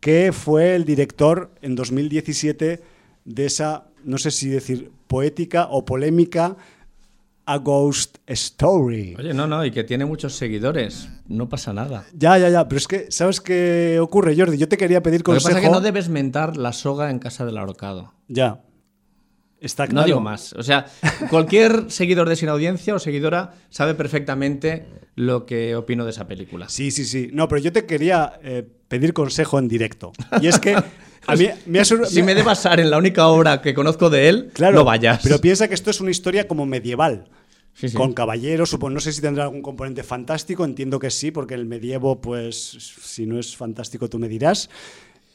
que fue el director en 2017 de esa, no sé si decir poética o polémica, A Ghost Story. Oye, no, no, y que tiene muchos seguidores. No pasa nada. Ya, ya, ya. Pero es que, ¿sabes qué ocurre, Jordi? Yo te quería pedir Lo que consejo. pasa es que no debes mentar la soga en casa del ahorcado. Ya. Está No claro. digo más. O sea, cualquier seguidor de Sin Audiencia o seguidora sabe perfectamente lo que opino de esa película. Sí, sí, sí. No, pero yo te quería eh, pedir consejo en directo. Y es que a mí me ha sur- Si me he de basar en la única obra que conozco de él, Claro, no vayas. Pero piensa que esto es una historia como medieval. Sí, sí. Con caballeros, supongo, no sé si tendrá algún componente fantástico, entiendo que sí, porque el medievo, pues, si no es fantástico, tú me dirás.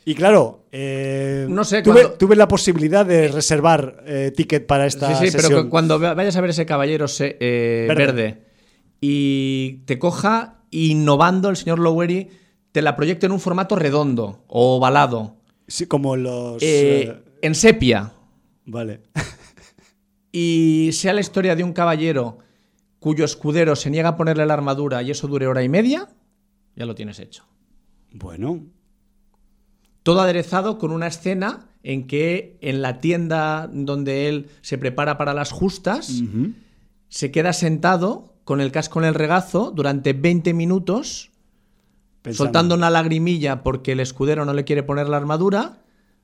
Y claro, eh, No sé, tuve, cuando- tuve la posibilidad de reservar eh, ticket para esta Sí, sí, pero sesión. que cuando vayas a ver ese caballero se- eh, Verde. verde. y te coja innovando el señor Lowery, te la proyecte en un formato redondo o ovalado, Sí, como los... eh, eh, en sepia, vale. y sea la historia de un caballero cuyo escudero se niega a ponerle la armadura y eso dure hora y media, ya lo tienes hecho. Bueno, Todo aderezado con una escena en que en la tienda donde él se prepara para las justas, se queda sentado con el casco en el regazo durante 20 minutos, pensando. soltando una lagrimilla porque el escudero no le quiere poner la armadura,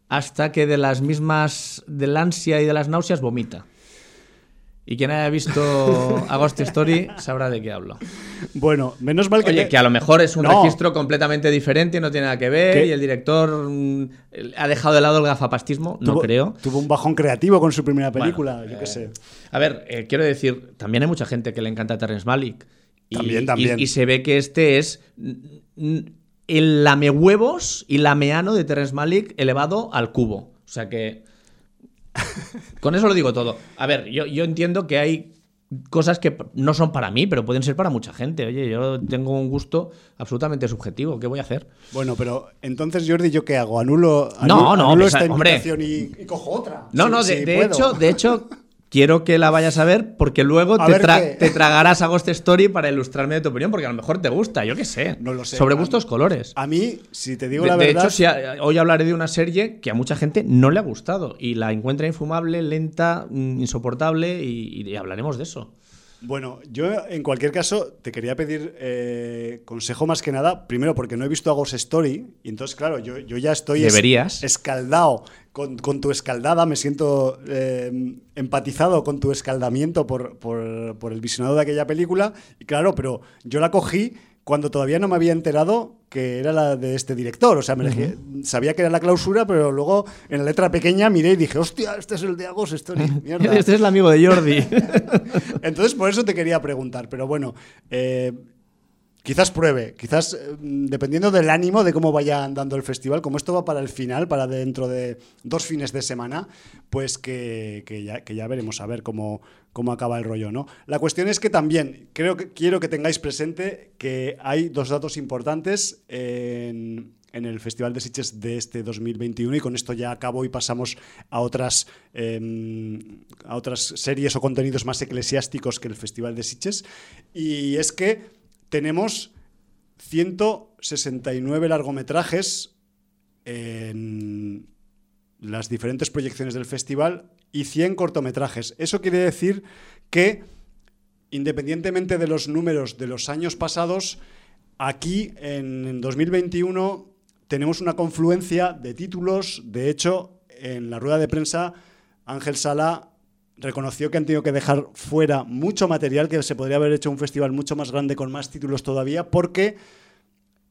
hasta que de las mismas, del ansia y de las náuseas, vomita. Y quien haya visto Agost Story sabrá de qué hablo. Bueno, menos mal que... Oye, te- que a lo mejor es un No. registro completamente diferente y no tiene nada que ver, ¿Qué? y el director mm, ha dejado de lado el gafapastismo, no creo. Tuvo un bajón creativo con su primera Bueno, película, yo eh, qué sé. A ver, eh, quiero decir, también hay mucha gente que le encanta a Terrence Malick. Y, También, también. Y, y se ve que este es el lamehuevos y lameano de Terrence Malick elevado al cubo. O sea que. Con eso lo digo todo. A ver, yo, yo entiendo que hay cosas que no son para mí, pero pueden ser para mucha gente. Oye, yo tengo un gusto absolutamente subjetivo. ¿Qué voy a hacer? Bueno, pero entonces, Jordi, ¿yo qué hago? ¿Anulo, anu- No, no, anulo esta invitación y, y cojo otra? No, no, de, hecho, de hecho, quiero que la vayas a ver porque luego te, tra- te tragarás a Ghost Story para ilustrarme de tu opinión, porque a lo mejor te gusta, yo qué sé. No lo sé. Sobre gustos colores. A mí, si te digo De, la de verdad... hecho, si a- hoy hablaré de una serie que a mucha gente no le ha gustado y la encuentra infumable, lenta, mm, insoportable y, y hablaremos de eso. Bueno, yo en cualquier caso te quería pedir eh, consejo más que nada, primero porque no he visto a Ghost Story y entonces claro, yo, yo ya estoy es- escaldado con, con tu escaldada, me siento eh, empatizado con tu escaldamiento por, por- por el visionado de aquella película y claro, pero yo la cogí cuando todavía no me había enterado que era la de este director, o sea, me sabía que era la clausura, pero luego en la letra pequeña miré y dije, hostia, este es el de Ghost Story, mierda. Este es el amigo de Jordi. Entonces, por eso te quería preguntar, pero bueno, eh, quizás pruebe, quizás eh, dependiendo del ánimo de cómo vaya andando el festival, como esto va para el final, para dentro de dos fines de semana, pues que, ya, veremos a ver cómo, acaba el rollo, ¿no? La cuestión es que también creo que quiero que tengáis presente que hay dos datos importantes en, el Festival de Sitges de este 2021 y con esto ya acabo y pasamos a otras, eh, a otras series o contenidos más eclesiásticos que el Festival de Sitges. Y es que tenemos 169 largometrajes en las diferentes proyecciones del festival y 100 cortometrajes. Eso quiere decir que, independientemente de los números de los años pasados, aquí en 2021 tenemos una confluencia de títulos. De hecho, en la rueda de prensa, Ángel Sala reconoció que han tenido que dejar fuera mucho material, que se podría haber hecho un festival mucho más grande con más títulos todavía, porque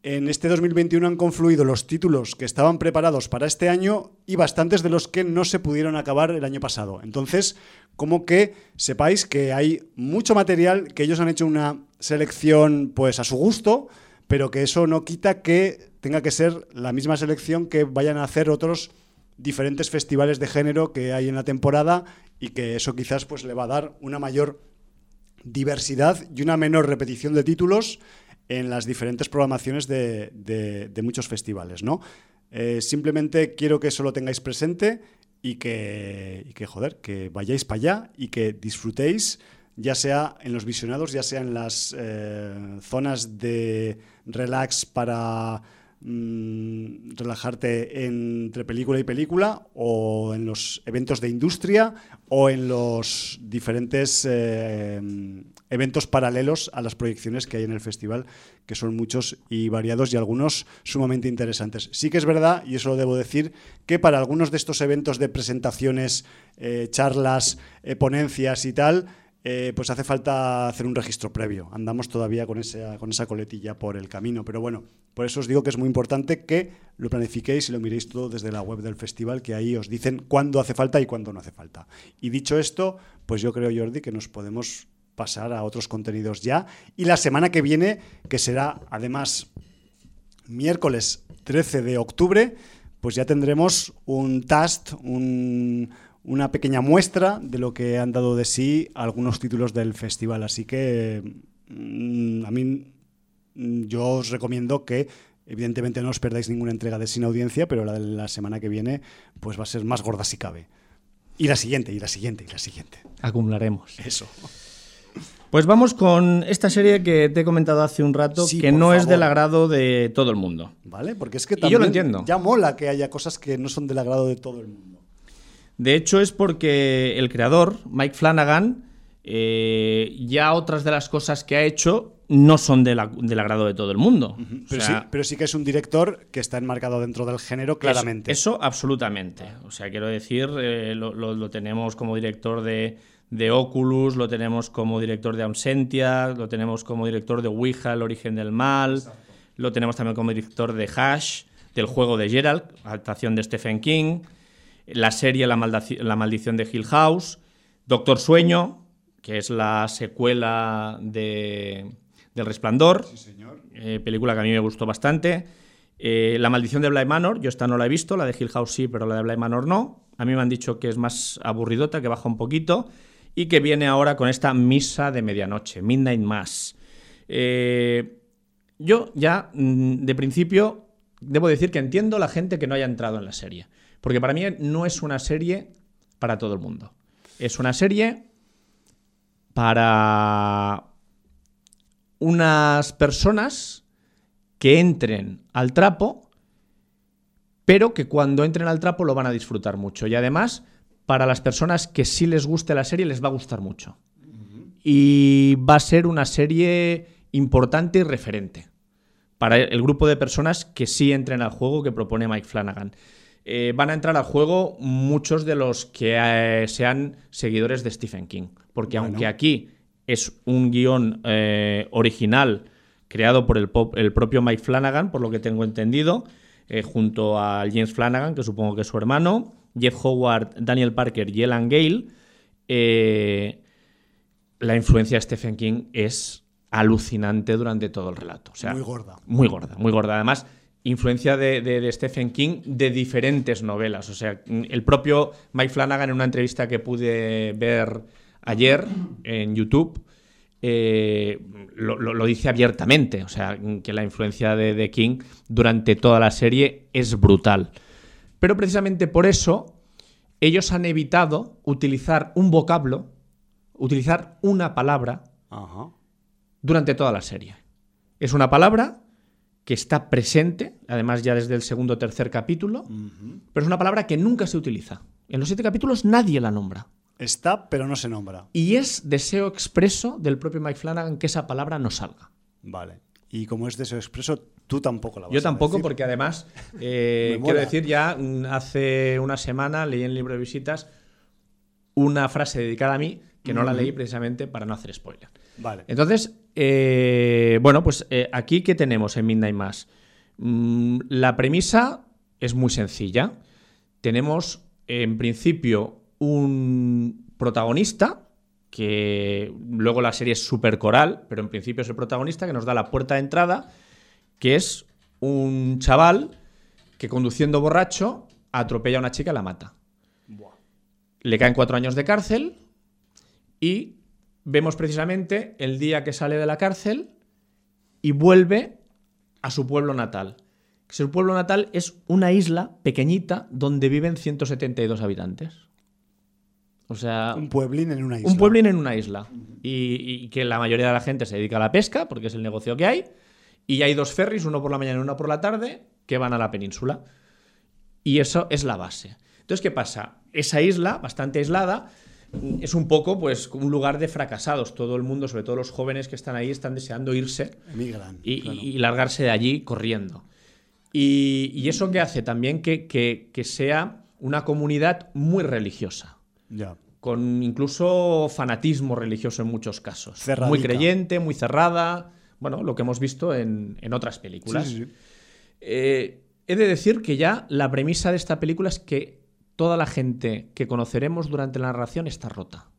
en este 2021 han confluido los títulos que estaban preparados para este año y bastantes de los que no se pudieron acabar el año pasado. Entonces, como que sepáis que hay mucho material, que ellos han hecho una selección pues a su gusto, pero que eso no quita que tenga que ser la misma selección que vayan a hacer otros diferentes festivales de género que hay en la temporada y que eso quizás pues le va a dar una mayor diversidad y una menor repetición de títulos en las diferentes programaciones de, muchos festivales, ¿no? Eh, simplemente quiero que eso lo tengáis presente y que, que, joder, que vayáis para allá y que disfrutéis, ya sea en los visionados, ya sea en las eh, zonas de relax para Mm, relajarte entre película y película o en los eventos de industria o en los diferentes eh, eventos paralelos a las proyecciones que hay en el festival, que son muchos y variados y algunos sumamente interesantes. Sí que es verdad, y eso lo debo decir, que para algunos de estos eventos de presentaciones, eh, charlas, eh, ponencias y tal, eh, pues hace falta hacer un registro previo. Andamos todavía con esa, coletilla por el camino. Pero bueno, por eso os digo que es muy importante que lo planifiquéis y lo miréis todo desde la web del festival, que ahí os dicen cuándo hace falta y cuándo no hace falta. Y dicho esto, pues yo creo, Jordi, que nos podemos pasar a otros contenidos ya. Y la semana que viene, que será además miércoles 13 de octubre, pues ya tendremos un tast, un, una pequeña muestra de lo que han dado de sí algunos títulos del festival. Así que mm, a mí mm, yo os recomiendo que evidentemente no os perdáis ninguna entrega de Sin Audiencia, pero la de la semana que viene pues va a ser más gorda si cabe. Y la siguiente, y la siguiente, y la siguiente. Acumularemos. Eso. Pues vamos con esta serie que te he comentado hace un rato, que no es del agrado de todo el mundo. Vale, porque es que también lo entiendo. ya mola que haya cosas que no son del agrado de todo el mundo. De hecho, es porque el creador, Mike Flanagan, eh, ya otras de las cosas que ha hecho no son del agrado de todo el mundo. pero, sí, que es un director que está enmarcado dentro del género claramente. Eso, absolutamente. O sea, quiero decir, eh, lo, tenemos como director de, Oculus, lo tenemos como director de Ausentia, lo tenemos como director de Ouija, El origen del mal, lo tenemos también como director de Hash, del juego de Gerald, adaptación de Stephen King la serie La, maldición de Hill House, Doctor Sueño, que es la secuela de, del Resplandor, eh, película que a mí me gustó bastante. Eh, la maldición de Bly Manor, yo esta no la he visto, la de Hill House sí, pero la de Bly Manor no. A mí me han dicho que es más aburridota, que baja un poquito y que viene ahora con esta misa de medianoche, Midnight Mass. Eh, yo ya, mm, de principio, debo decir que entiendo la gente que no haya entrado en la serie. Porque para mí no es una serie para todo el mundo. Es una serie para unas personas que entren al trapo, pero que cuando entren al trapo lo van a disfrutar mucho. Y además, para las personas que sí les guste la serie, les va a gustar mucho. Y va a ser una serie importante y referente para el grupo de personas que sí entren al juego que propone Mike Flanagan. Eh, van a entrar al juego muchos de los que eh, sean seguidores de Stephen King. Porque aunque aquí es un guion eh, original creado por el, propio Mike Flanagan, por lo que tengo entendido, junto a James Flanagan, que supongo que es su hermano, Jeff Howard, Daniel Parker y Elan Gale, la influencia de Stephen King es alucinante durante todo el relato. O sea, muy gorda. Muy gorda, muy gorda. Además, influencia de, Stephen King de diferentes novelas. O sea, el propio Mike Flanagan en una entrevista que pude ver ayer en YouTube eh, lo, dice abiertamente. O sea, que la influencia de, King durante toda la serie es brutal. Pero precisamente por eso ellos han evitado utilizar un vocablo, utilizar una palabra durante toda la serie. Es una palabra que está presente, además ya desde el segundo o tercer capítulo, pero es una palabra que nunca se utiliza. En los siete capítulos nadie la nombra. Está, pero no se nombra. Y es deseo expreso del propio Mike Flanagan que esa palabra no salga. Vale. Y como es deseo expreso, tú tampoco la vas Yo tampoco, porque además, eh, quiero decir, ya hace una semana leí en el libro de visitas una frase dedicada a mí que no la leí precisamente para no hacer spoiler. Vale. Entonces, eh, bueno, pues eh, aquí, ¿qué tenemos en Midnight Mass? Mm, la premisa es muy sencilla. Tenemos, en principio, un protagonista, que luego la serie es súper coral, pero en principio es el protagonista que nos da la puerta de entrada, que es un chaval que conduciendo borracho atropella a una chica y la mata. Le caen cuatro años de cárcel y vemos precisamente el día que sale de la cárcel y vuelve a su pueblo natal. Su pueblo natal es una isla pequeñita donde viven 172 habitantes. O sea, Un pueblín en una isla. un pueblín en una isla. Y, y que la mayoría de la gente se dedica a la pesca, porque es el negocio que hay. Y hay dos ferries, uno por la mañana y uno por la tarde, que van a la península. Y eso es la base. Entonces, ¿qué pasa? Esa isla, bastante aislada, es un poco pues un lugar de fracasados. Todo el mundo, sobre todo los jóvenes que están ahí, están deseando irse Emigran. y, claro. y largarse de allí corriendo. Y, y eso que hace también que, que- que sea una comunidad muy religiosa, Ya. con incluso fanatismo religioso en muchos casos. Cerradita. Muy creyente, muy cerrada, bueno, lo que hemos visto en, en otras Sí, películas. sí, sí. Eh, he de decir que ya la premisa de esta película es que toda la gente que conoceremos durante la narración está rota.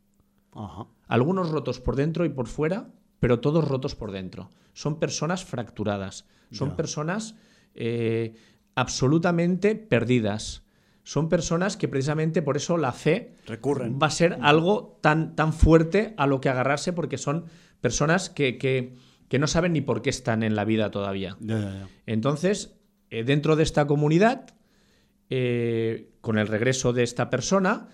Ajá. Algunos rotos por dentro y por fuera, pero todos rotos por dentro. Son personas fracturadas, son personas eh, absolutamente perdidas. Son personas que precisamente por eso la fe Recurren. va a ser algo tan, tan fuerte a lo que agarrarse porque son personas que, que- que no saben ni por qué están en la vida todavía. Entonces, eh, dentro de esta comunidad, eh, con el regreso de esta persona,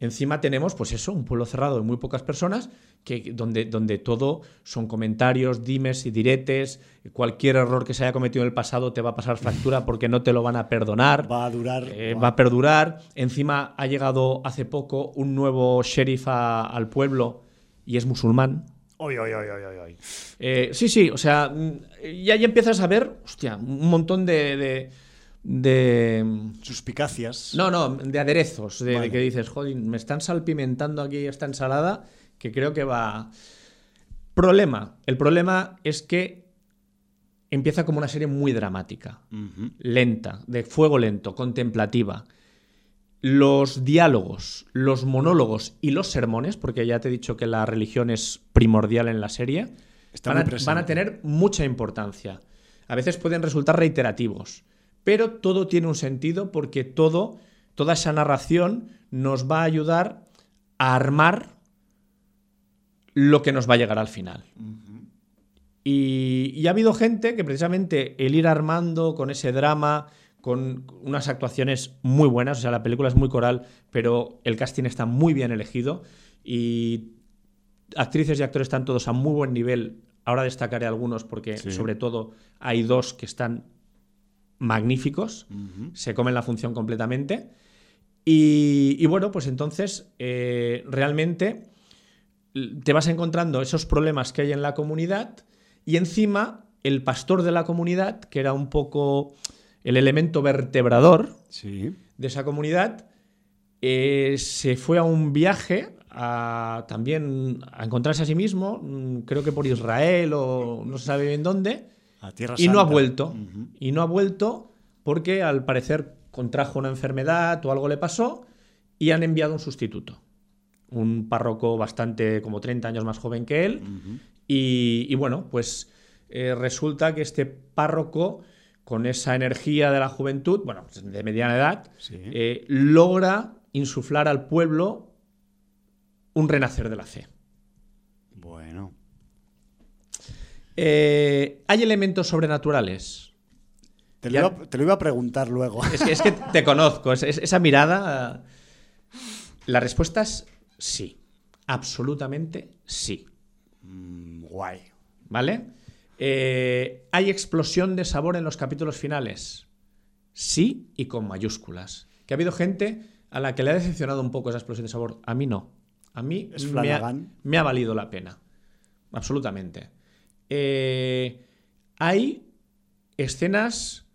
encima tenemos, pues eso, un pueblo cerrado de muy pocas personas, que, donde, donde todo son comentarios, dimes y diretes. Cualquier error que se haya cometido en el pasado te va a pasar factura porque no te lo van a perdonar. Va a durar. Eh, va- va a perdurar. Encima ha llegado hace poco un nuevo sheriff a- al pueblo y es musulmán. Oy, oy, oy, oy, oy, oy. Eh, sí, sí, o sea, mm, ya, ya empiezas a ver, hostia, un montón de. de, de- Suspicacias. no, no, de aderezos, de, que dices, joder, me están salpimentando aquí esta ensalada que creo que va. Problema. El problema es que empieza como una serie muy dramática lenta, de fuego lento, contemplativa. Los diálogos, los monólogos y los sermones, porque ya te he dicho que la religión es primordial en la serie, a, van a tener mucha importancia. A veces pueden resultar reiterativos, pero todo tiene un sentido porque todo, toda esa narración nos va a ayudar a armar lo que nos va a llegar al final. Y, y ha habido gente que precisamente el ir armando con ese drama, con unas actuaciones muy buenas, o sea, la película es muy coral, pero el casting está muy bien elegido y actrices y actores están todos a muy buen nivel. Ahora destacaré algunos porque Sí. sobre todo hay dos que están magníficos, se comen la función completamente. Y, y bueno, pues entonces eh, realmente te vas encontrando esos problemas que hay en la comunidad y encima el pastor de la comunidad, que era un poco el elemento vertebrador Sí. de esa comunidad, eh, se fue a un viaje a, también a encontrarse a sí mismo, mm, creo que por Israel o no se sabe bien dónde, A Tierra y no ha vuelto. Y no ha vuelto porque al parecer contrajo una enfermedad o algo le pasó y han enviado un sustituto. Un párroco bastante como 30 años más joven que él. Y, y bueno, pues eh, resulta que este párroco, con esa energía de la juventud, bueno, de mediana edad, Sí. eh, logra insuflar al pueblo un renacer de la fe. Bueno. Eh, ¿Hay elementos sobrenaturales? Te lo, iba, te lo iba a preguntar luego. Es que, es que te conozco, es- es- esa mirada. La respuesta es sí. Absolutamente sí. Mm, guay. ¿Vale? Eh, ¿Hay explosión de sabor en los capítulos finales? Sí y con mayúsculas. Que ha habido gente a la que le ha decepcionado un poco esa explosión de sabor. A mí no. A mí Es me ha, me ha valido la pena. Absolutamente. Eh, hay escenas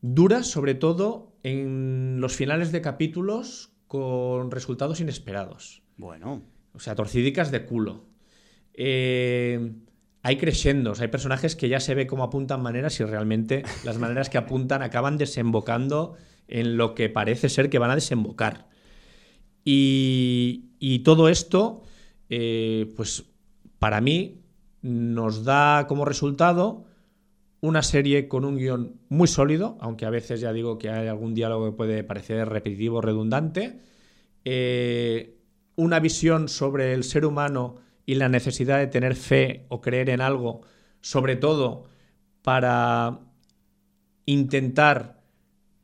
duras, sobre todo en los finales de capítulos, con resultados inesperados. Bueno. O sea, torcidicas de culo. Eh, hay crescendos, hay personajes que ya se ve cómo apuntan maneras y realmente las maneras que apuntan acaban desembocando en lo que parece ser que van a desembocar. Y, todo esto, eh, pues para mí, nos da como resultado una serie con un guion muy sólido, aunque a veces ya digo que hay algún diálogo que puede parecer repetitivo, redundante, eh, una visión sobre el ser humano y la necesidad de tener fe o creer en algo, sobre todo para intentar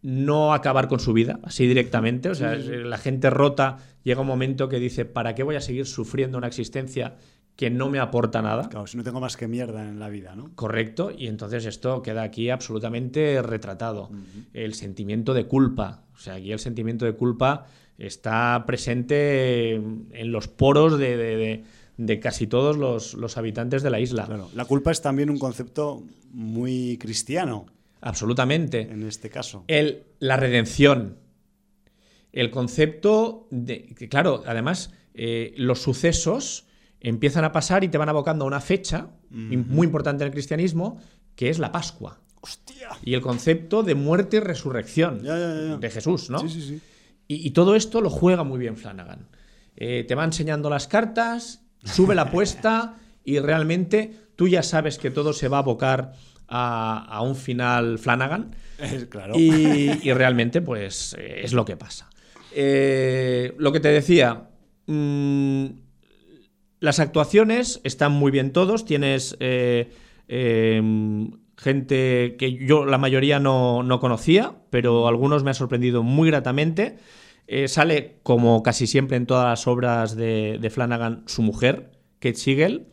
no acabar con su vida, así directamente. O sea, la gente rota llega un momento que dice, ¿para qué voy a seguir sufriendo una existencia que no me aporta nada? Claro, si no tengo más que mierda en la vida, ¿no? Correcto, y entonces esto queda aquí absolutamente retratado. El sentimiento de culpa. O sea, aquí el sentimiento de culpa está presente en los poros de de casi todos los, habitantes de la isla. La culpa es también un concepto muy cristiano. Absolutamente. En este caso. El, la redención. El concepto de. Que, claro, además, eh, los sucesos empiezan a pasar y te van abocando a una fecha muy importante en el cristianismo, que es la Pascua. ¡Hostia! Y el concepto de muerte y resurrección de Jesús, ¿no? Sí, sí, sí. Y, todo esto lo juega muy bien Flanagan. Eh, te va enseñando las cartas, sube la apuesta y realmente tú ya sabes que todo se va a abocar a, un final Flanagan. claro. y, realmente, pues, eh, es lo que pasa. Eh, lo que te decía, mm, las actuaciones están muy bien todos. Tienes eh, em, gente que yo la mayoría no, conocía, pero algunos me han sorprendido muy gratamente. Eh, sale, como casi siempre en todas las obras de, Flanagan, su mujer, Kate Siegel.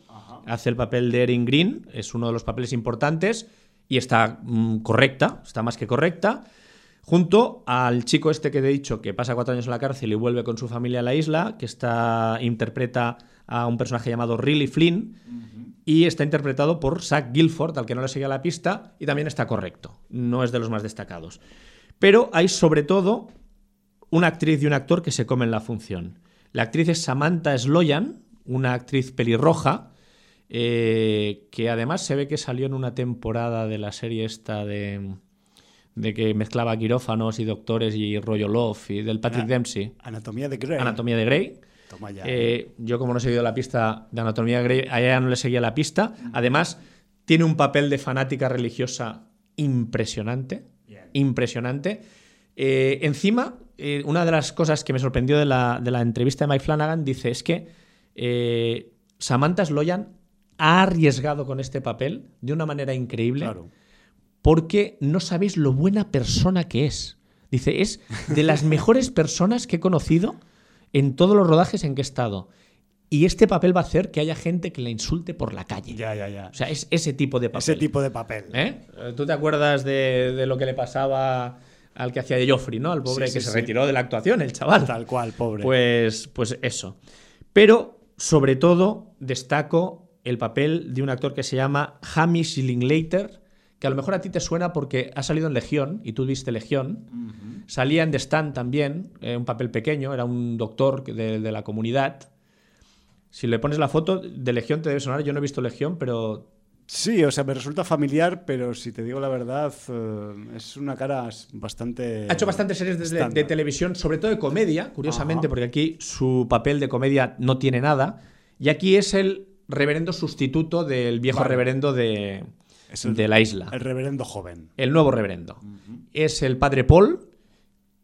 Hace el papel de Erin Green, es uno de los papeles importantes y está mm, correcta, está más que correcta. Junto al chico este que he dicho que pasa cuatro años en la cárcel y vuelve con su familia a la isla, que está interpreta a un personaje llamado Riley Flynn y está interpretado por Zach Guilford, al que no le seguía la pista, y también está correcto. No es de los más destacados. Pero hay sobre todo una actriz y un actor que se comen la función. La actriz es Samantha Sloyan, una actriz pelirroja, eh, que además se ve que salió en una temporada de la serie esta de, de que mezclaba quirófanos y doctores y rollo Love y del Patrick Dempsey. Anatomía de Grey. Anatomía de Grey. Toma ya. Eh, yo como no he seguido la pista de Anatomía de Grey, a ella no le seguía la pista. Además, tiene un papel de fanática religiosa impresionante. Impresionante. Eh, encima, eh, una de las cosas que me sorprendió de la, entrevista de Mike Flanagan dice es que Samantha Sloyan ha arriesgado con este papel de una manera increíble porque no sabéis lo buena persona que es. Dice, es de las mejores personas que he conocido en todos los rodajes en que he estado. Y este papel va a hacer que haya gente que la insulte por la calle. Ya, ya, ya. O sea, es ese tipo de papel. Ese tipo de papel. ¿Eh? ¿Tú te acuerdas de, de lo que le pasaba al que hacía de Joffrey, ¿no? Al pobre que se retiró de la actuación, el chaval. Tal cual, pobre. Pues, pues eso. Pero, sobre todo, destaco el papel de un actor que se llama Hamish Linklater, que a lo mejor a ti te suena porque ha salido en Legión, y tú viste Legión. Salía en The Stand también, eh, un papel pequeño, era un doctor de, de la comunidad. Si le pones la foto de Legión te debe sonar, yo no he visto Legión, pero Sí, o sea, me resulta familiar, pero si te digo la verdad, eh, es una cara bastante. Ha hecho bastantes series de, televisión, sobre todo de comedia, curiosamente, porque aquí su papel de comedia no tiene nada. Y aquí es el reverendo sustituto del viejo reverendo de, de, la isla. El reverendo joven. El nuevo reverendo. Es el padre Paul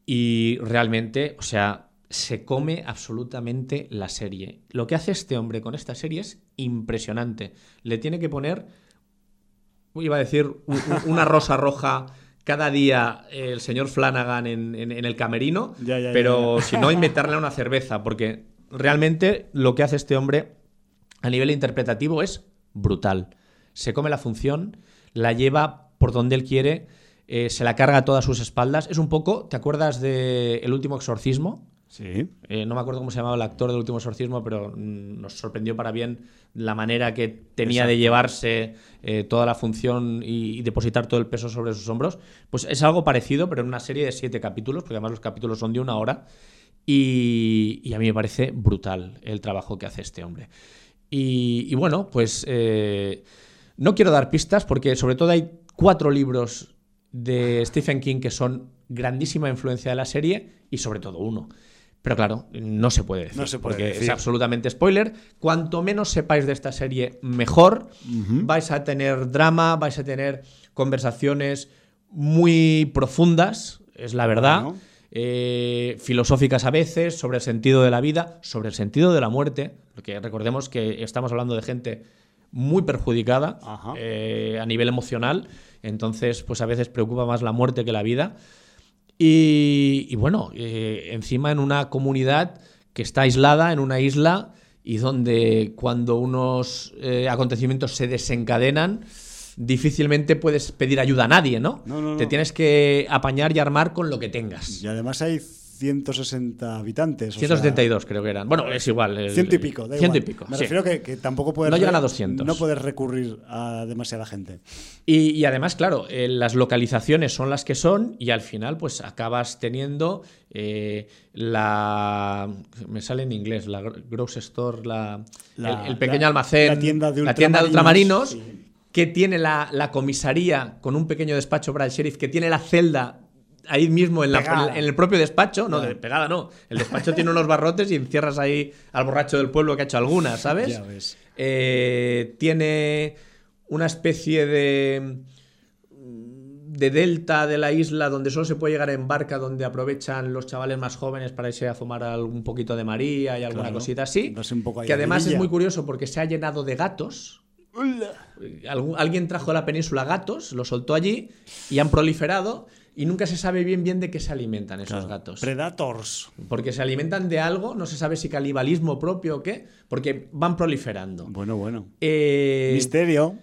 y realmente, o sea, se come absolutamente la serie. Lo que hace este hombre con esta serie es impresionante. Le tiene que poner, iba a decir, una rosa roja cada día el señor Flanagan en, el camerino, pero si no, inventarle una cerveza, porque realmente lo que hace este hombre a nivel interpretativo es brutal. Se come la función, la lleva por donde él quiere, eh, se la carga a todas sus espaldas. Es un poco, ¿te acuerdas de El último exorcismo? Sí. Eh, no me acuerdo cómo se llamaba el actor del último exorcismo, pero mm, nos sorprendió para bien la manera que tenía de llevarse eh, toda la función y, depositar todo el peso sobre sus hombros. Pues es algo parecido, pero en una serie de siete capítulos, porque además los capítulos son de una hora. Y, a mí me parece brutal el trabajo que hace este hombre. Y, y bueno, pues eh, no quiero dar pistas porque sobre todo hay cuatro libros de Stephen King que son grandísima influencia de la serie y sobre todo uno. Pero claro, no se puede decir. No se puede porque decir. es absolutamente spoiler. Cuanto menos sepáis de esta serie, mejor. Vais a tener drama, vais a tener conversaciones muy profundas, es la verdad. Bueno. eh, filosóficas a veces, sobre el sentido de la vida, sobre el sentido de la muerte. Porque recordemos que estamos hablando de gente muy perjudicada eh, a nivel emocional. Entonces, pues a veces preocupa más la muerte que la vida. Y, y bueno, eh, encima en una comunidad que está aislada, en una isla, y donde cuando unos eh, acontecimientos se desencadenan, difícilmente puedes pedir ayuda a nadie, ¿no? No, no, Te no. tienes que apañar y armar con lo que tengas. Y además hay 160 habitantes. o sea, 172 creo que eran. Bueno, es igual. el- Ciento y pico, da Ciento y pico. Me sí. refiero que, que tampoco puedes. No llegan a 200. No puedes recurrir a demasiada gente. Y, y además, claro, eh, las localizaciones son las que son y al final pues acabas teniendo eh, la... Me sale en inglés, la gro- grocery store, la, La- el, el pequeño la- almacén, la tienda de tienda ultramarinos, ultramarinos, que tiene la, la comisaría con un pequeño despacho para el sheriff, que tiene la celda ahí mismo en, la- en el propio despacho, no, de pegada no, el despacho tiene unos barrotes y encierras ahí al borracho del pueblo que ha hecho algunas, ¿sabes? Ya ves. Eh, tiene una especie de de delta de la isla donde solo se puede llegar en barca, donde aprovechan los chavales más jóvenes para irse a fumar un poquito de María y alguna Claro. cosita así. Un poco Que a además es muy curioso porque se ha llenado de gatos. Algún- alguien trajo de la península gatos, los soltó allí y han proliferado y nunca se sabe bien bien de qué se alimentan esos Claro. gatos. Predators. Porque se alimentan de algo, no se sabe si canibalismo propio o qué, porque van proliferando. Bueno, bueno. Eh, Misterio.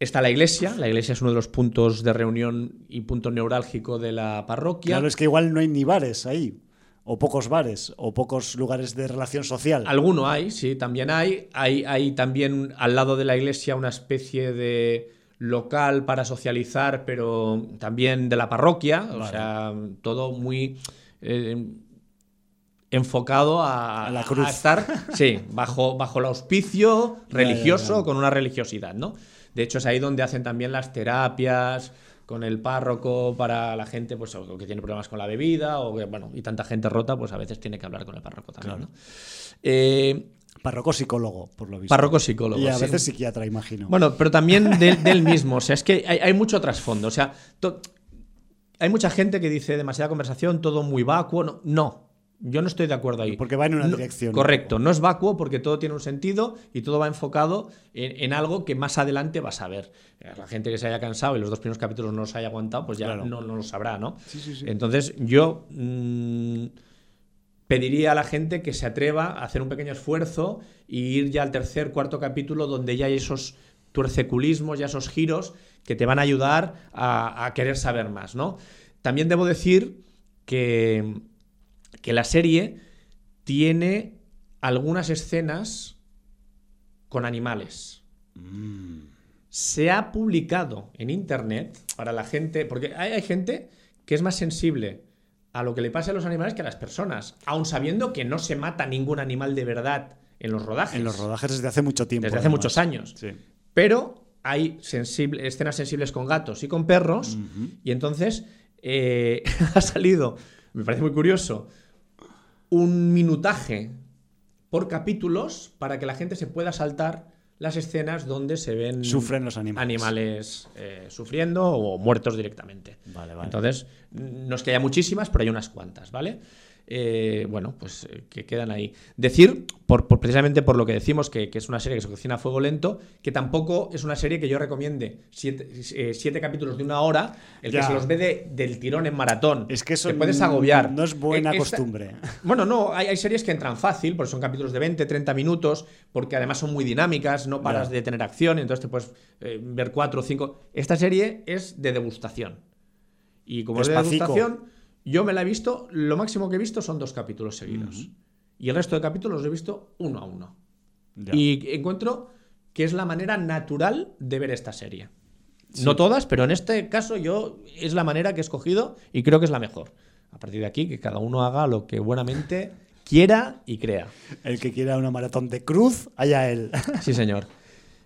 Está la iglesia, la iglesia es uno de los puntos de reunión y punto neurálgico de la parroquia. Claro, es que igual no hay ni bares ahí. O pocos bares. O pocos lugares de relación social. Alguno hay, sí, también hay. hay. Hay también al lado de la iglesia una especie de local para socializar, pero también de la parroquia. O sea, todo muy eh, enfocado a, A la cruz. a estar, sí, bajo, bajo el auspicio Ya, religioso, ya, ya. con una religiosidad, ¿no? De hecho, es ahí donde hacen también las terapias con el párroco para la gente pues o que tiene problemas con la bebida o que, bueno y tanta gente rota pues a veces tiene que hablar con el párroco también Claro. ¿no? Eh, Párroco psicólogo, por lo visto. Párroco psicólogo, Y a sí. veces psiquiatra, imagino. bueno pero también de- del mismo o sea es que hay, hay mucho trasfondo o sea to- hay mucha gente que dice demasiada conversación todo muy vacuo no, no yo no estoy de acuerdo ahí Porque va en una No, dirección. Correcto, no es vacuo porque todo tiene un sentido y todo va enfocado en, en algo que más adelante vas a ver. Eh, La gente que se haya cansado y los dos primeros capítulos no los haya aguantado, pues ya Claro. no, no lo sabrá, ¿no? Sí, sí, sí. Entonces yo mm, pediría a la gente que se atreva a hacer un pequeño esfuerzo y ir ya al tercer, cuarto capítulo donde ya hay esos tuerceculismos, ya esos giros que te van a ayudar a, a querer saber más, ¿no? También debo decir que, que la serie tiene algunas escenas con animales. Se ha publicado en internet para la gente, porque hay, hay gente que es más sensible a lo que le pasa a los animales que a las personas, aun sabiendo que no se mata ningún animal de verdad en los rodajes. En los rodajes desde hace mucho tiempo. Desde hace además. muchos años. Sí. Pero hay sensible- escenas sensibles con gatos y con perros. Y entonces eh, ha salido, me parece muy curioso, un minutaje por capítulos para que la gente se pueda saltar las escenas donde se ven Sufren los animales. animales, eh, sufriendo o muertos directamente. Vale, vale. Entonces, no es que haya muchísimas, pero hay unas cuantas, ¿vale? Eh, bueno, pues eh, que quedan ahí. Decir, por, por- precisamente por lo que decimos, que, que es una serie que se cocina a fuego lento, que tampoco es una serie que yo recomiende siete, eh, siete capítulos de una hora, el Ya. que se los ve de- del tirón en maratón. Es que eso te puedes agobiar. no es buena esta- costumbre. bueno, no, hay, hay series que entran fácil, porque son capítulos de 20, 30 minutos, porque además son muy dinámicas, no paras Ya. de tener acción, entonces te puedes ver cuatro o cinco. Esta serie es de degustación. Y como es de degustación, yo me la he visto, lo máximo que he visto son dos capítulos seguidos. Y el resto de capítulos los he visto uno a uno. Ya. Y encuentro que es la manera natural de ver esta serie. No todas, pero en este caso yo es la manera que he escogido y creo que es la mejor. A partir de aquí, que cada uno haga lo que buenamente quiera y crea. El que quiera una maratón de cruz, allá él. Sí, señor.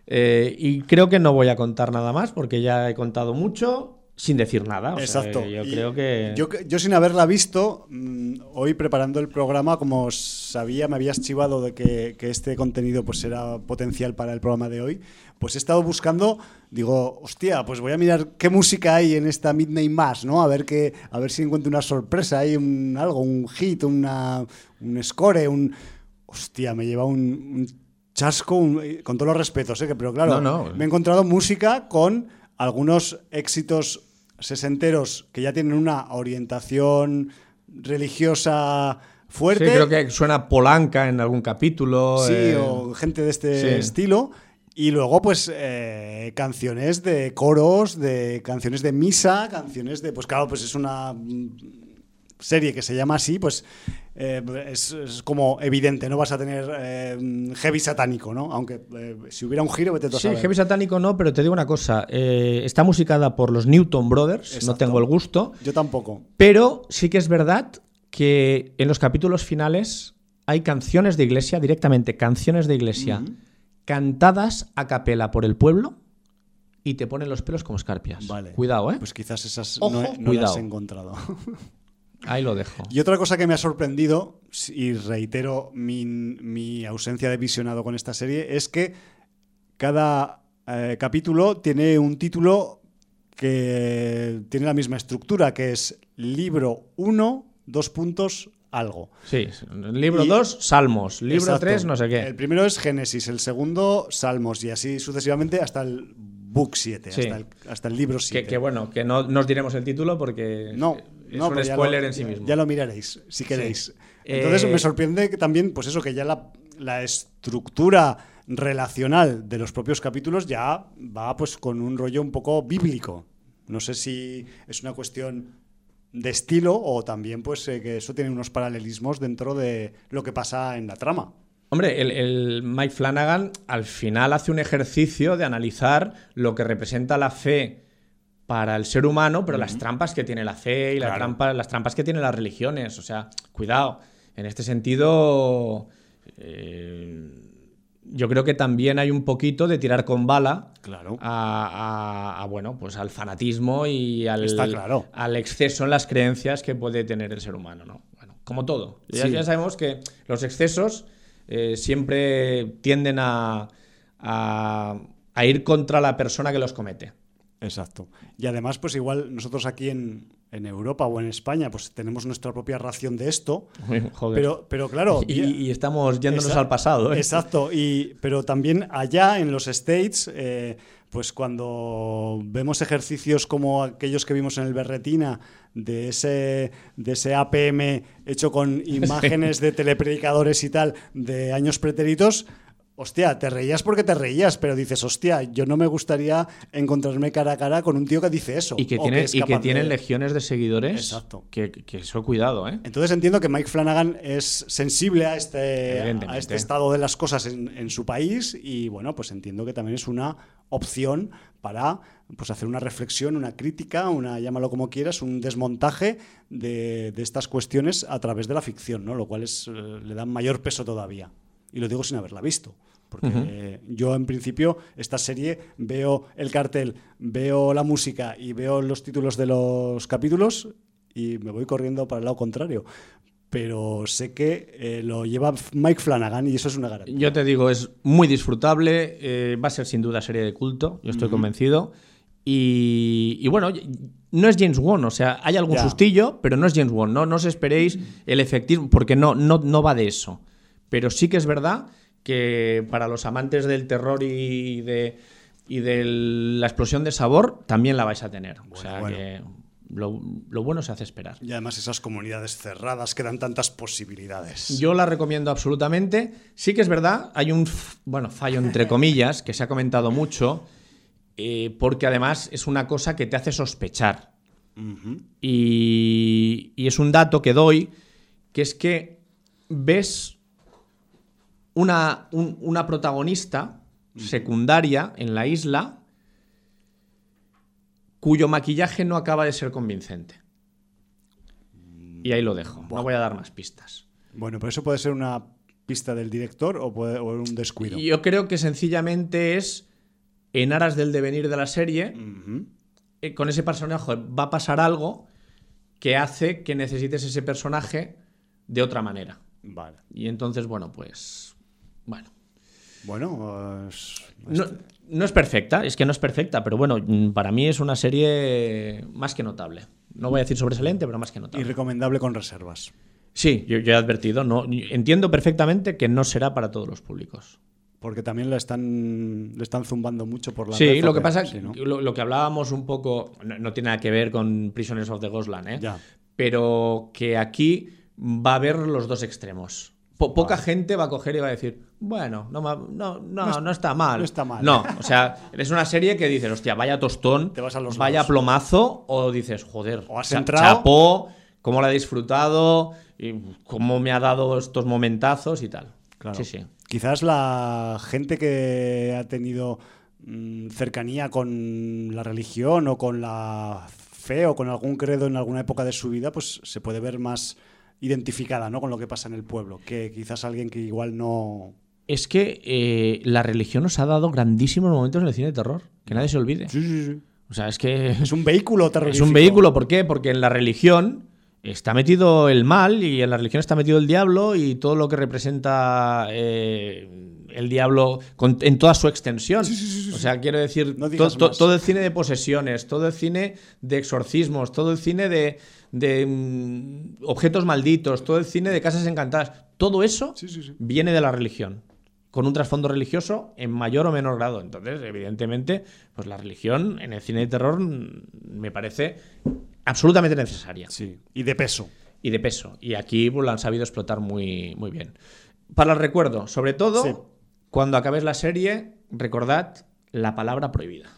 Eh, y creo que no voy a contar nada más porque ya he contado mucho sin decir nada. O Exacto. Sea, yo Y creo que. Yo, yo sin haberla visto, mm, hoy preparando el programa, como sabía, me habías chivado de que, que este contenido pues era potencial para el programa de hoy, pues he estado buscando, digo, hostia, pues voy a mirar qué música hay en esta Midnight Mass, ¿no? A ver que, a ver si encuentro una sorpresa, hay un algo, un hit, una, un score, un hostia, me lleva un, un chasco, un- con todos los respetos, ¿eh? que- pero claro, No, no. me he encontrado música con algunos éxitos sesenteros que ya tienen una orientación religiosa fuerte. Sí, creo que suena Polanca en algún capítulo. Sí, eh, o gente de este sí. estilo. Y luego, pues, eh, canciones de coros, de canciones de misa, canciones de. Pues claro, pues es una serie que se llama así, pues eh, es, es como evidente, no vas a tener eh, heavy satánico, ¿no? Aunque eh, si hubiera un giro, vete tú a Sí, saber. heavy satánico no, pero te digo una cosa. está musicada por los Newton Brothers, no tengo el gusto. Yo tampoco. Pero sí que es verdad que en los capítulos finales hay canciones de iglesia, directamente canciones de iglesia, cantadas a capela por el pueblo y te ponen los pelos como escarpias. Vale. Cuidado, ¿eh? Pues quizás esas Ojo, no, he- no las he encontrado. Ahí lo dejo. Y otra cosa que me ha sorprendido, y reitero mi, mi ausencia de visionado con esta serie, es que cada eh, capítulo tiene un título que tiene la misma estructura, que es libro 1, dos puntos, algo. Sí, libro Y- 2, Salmos. Libro Exacto. 3, no sé qué. El primero es Génesis, el segundo Salmos, y así sucesivamente hasta el book 7, Sí. hasta, el, hasta el libro 7. Que, que bueno, que no nos diremos el título porque No, es no, un spoiler lo- en sí mismo. Ya lo miraréis, si queréis. Sí. Entonces Eh, me sorprende que también, pues eso, que ya la, la estructura relacional de los propios capítulos ya va pues con un rollo un poco bíblico. No sé si es una cuestión de estilo o también pues eh, que eso tiene unos paralelismos dentro de lo que pasa en la trama. Hombre, el, el Mike Flanagan al final hace un ejercicio de analizar lo que representa la fe para el ser humano, pero las trampas que tiene la fe y la Claro. trampa- las trampas que tienen las religiones. O sea, cuidado. En este sentido, eh, yo creo que también hay un poquito de tirar con bala Claro. a, a- a, bueno, pues al fanatismo y al, Está claro. al exceso en las creencias que puede tener el ser humano, ¿no? Bueno, como todo. Ya, Sí. ya sabemos que los excesos eh, siempre tienden a- a ir contra la persona que los comete. Exacto. Y además, pues igual nosotros aquí en, en Europa o en España, pues tenemos nuestra propia ración de esto. Joder. Pero, pero claro. y, y estamos yéndonos Exacto. al pasado. ¿eh? Exacto, y, pero también allá en los States, eh, pues cuando vemos ejercicios como aquellos que vimos en el Berretina, de ese, de ese APM hecho con imágenes de telepredicadores y tal de años pretéritos, hostia, te reías porque te reías, pero dices, hostia, yo no me gustaría encontrarme cara a cara con un tío que dice eso. Y que, tiene, es y que capaz tienen de- legiones de seguidores. Exacto. Que, que eso, cuidado, ¿eh? Entonces entiendo que Mike Flanagan es sensible a este, a este estado de las cosas en, en su país y bueno, pues entiendo que también es una opción para pues hacer una reflexión, una crítica, una llámalo como quieras, un desmontaje de, de estas cuestiones a través de la ficción, ¿no? Lo cual es, eh, le da mayor peso todavía. Y lo digo sin haberla visto. Porque eh, yo, en principio, esta serie veo el cartel, veo la música y veo los títulos de los capítulos y me voy corriendo para el lado contrario. Pero sé que eh, lo lleva Mike Flanagan y eso es una garantía. Yo te digo, es muy disfrutable, eh, va a ser sin duda serie de culto, yo estoy convencido. Y, y bueno, no es James Wan, o sea, hay algún Ya. sustillo, pero no es James Wan, no, no os esperéis el efectismo, porque no, no, no va de eso. Pero sí que es verdad que para los amantes del terror y de, y de la explosión de sabor, también la vais a tener. o sea bueno. que lo, lo bueno se hace esperar. Y además esas comunidades cerradas que dan tantas posibilidades. Yo la recomiendo absolutamente. Sí que es verdad, hay un bueno, fallo entre comillas que se ha comentado mucho, eh, porque además es una cosa que te hace sospechar. Y, y es un dato que doy, que es que ves una, un- una protagonista secundaria en la isla cuyo maquillaje no acaba de ser convincente. Y ahí lo dejo, no voy a dar más pistas. Bueno, pero eso puede ser una pista del director o, puede, o un descuido. Yo creo que sencillamente es en aras del devenir de la serie, eh, con ese personaje va a pasar algo que hace que necesites ese personaje de otra manera. Vale. Y entonces, bueno, pues. Bueno. Bueno, es- No, no es perfecta, es que no es perfecta, pero bueno, mm, para mí es una serie más que notable. No voy a decir sobresaliente, pero más que y notable. recomendable con reservas. Sí, yo, yo he advertido, no, entiendo perfectamente que no será para todos los públicos. Porque también le están, le están zumbando mucho por la Sí, red, lo ¿o que pasa, Sí, ¿no? lo, lo que hablábamos un poco, no, no tiene nada que ver con Prisoners of the Ghostland, ¿eh? Ya. pero que aquí va a haber los dos extremos. Po- poca gente va a coger y va a decir, bueno, no, no, no, no, está mal. no está mal. No, o sea, es una serie que dices, hostia, vaya tostón, Te vas a los vaya plomazo, o dices, joder, O has cha- entrado- chapó, cómo la he disfrutado, y cómo me ha dado estos momentazos y tal. Claro. Sí, sí. Quizás la gente que ha tenido mm, cercanía con la religión o con la fe o con algún credo en alguna época de su vida, pues se puede ver más identificada ¿no? con lo que pasa en el pueblo, que quizás alguien que igual no... Es que eh, la religión nos ha dado grandísimos momentos en el cine de terror, que nadie se olvide. Sí, sí, sí. O sea, es que Es un vehículo Es terrorífico. un vehículo, ¿por qué? Porque en la religión está metido el mal y en la religión está metido el diablo y todo lo que representa eh, el diablo con- en toda su extensión. O sea, quiero decir, No to- digas to- más. todo el cine de posesiones, todo el cine de exorcismos, todo el cine de, de, mm, objetos malditos, todo el cine de casas encantadas, todo eso Sí, sí, sí. viene de la religión con un trasfondo religioso en mayor o menor grado. Entonces, evidentemente, pues la religión en el cine de terror mm, me parece absolutamente necesaria Sí, y de peso. y de peso. Y aquí pues, lo han sabido explotar muy, muy bien. Para el recuerdo, sobre todo, Sí. cuando acabes la serie, recordad la palabra prohibida.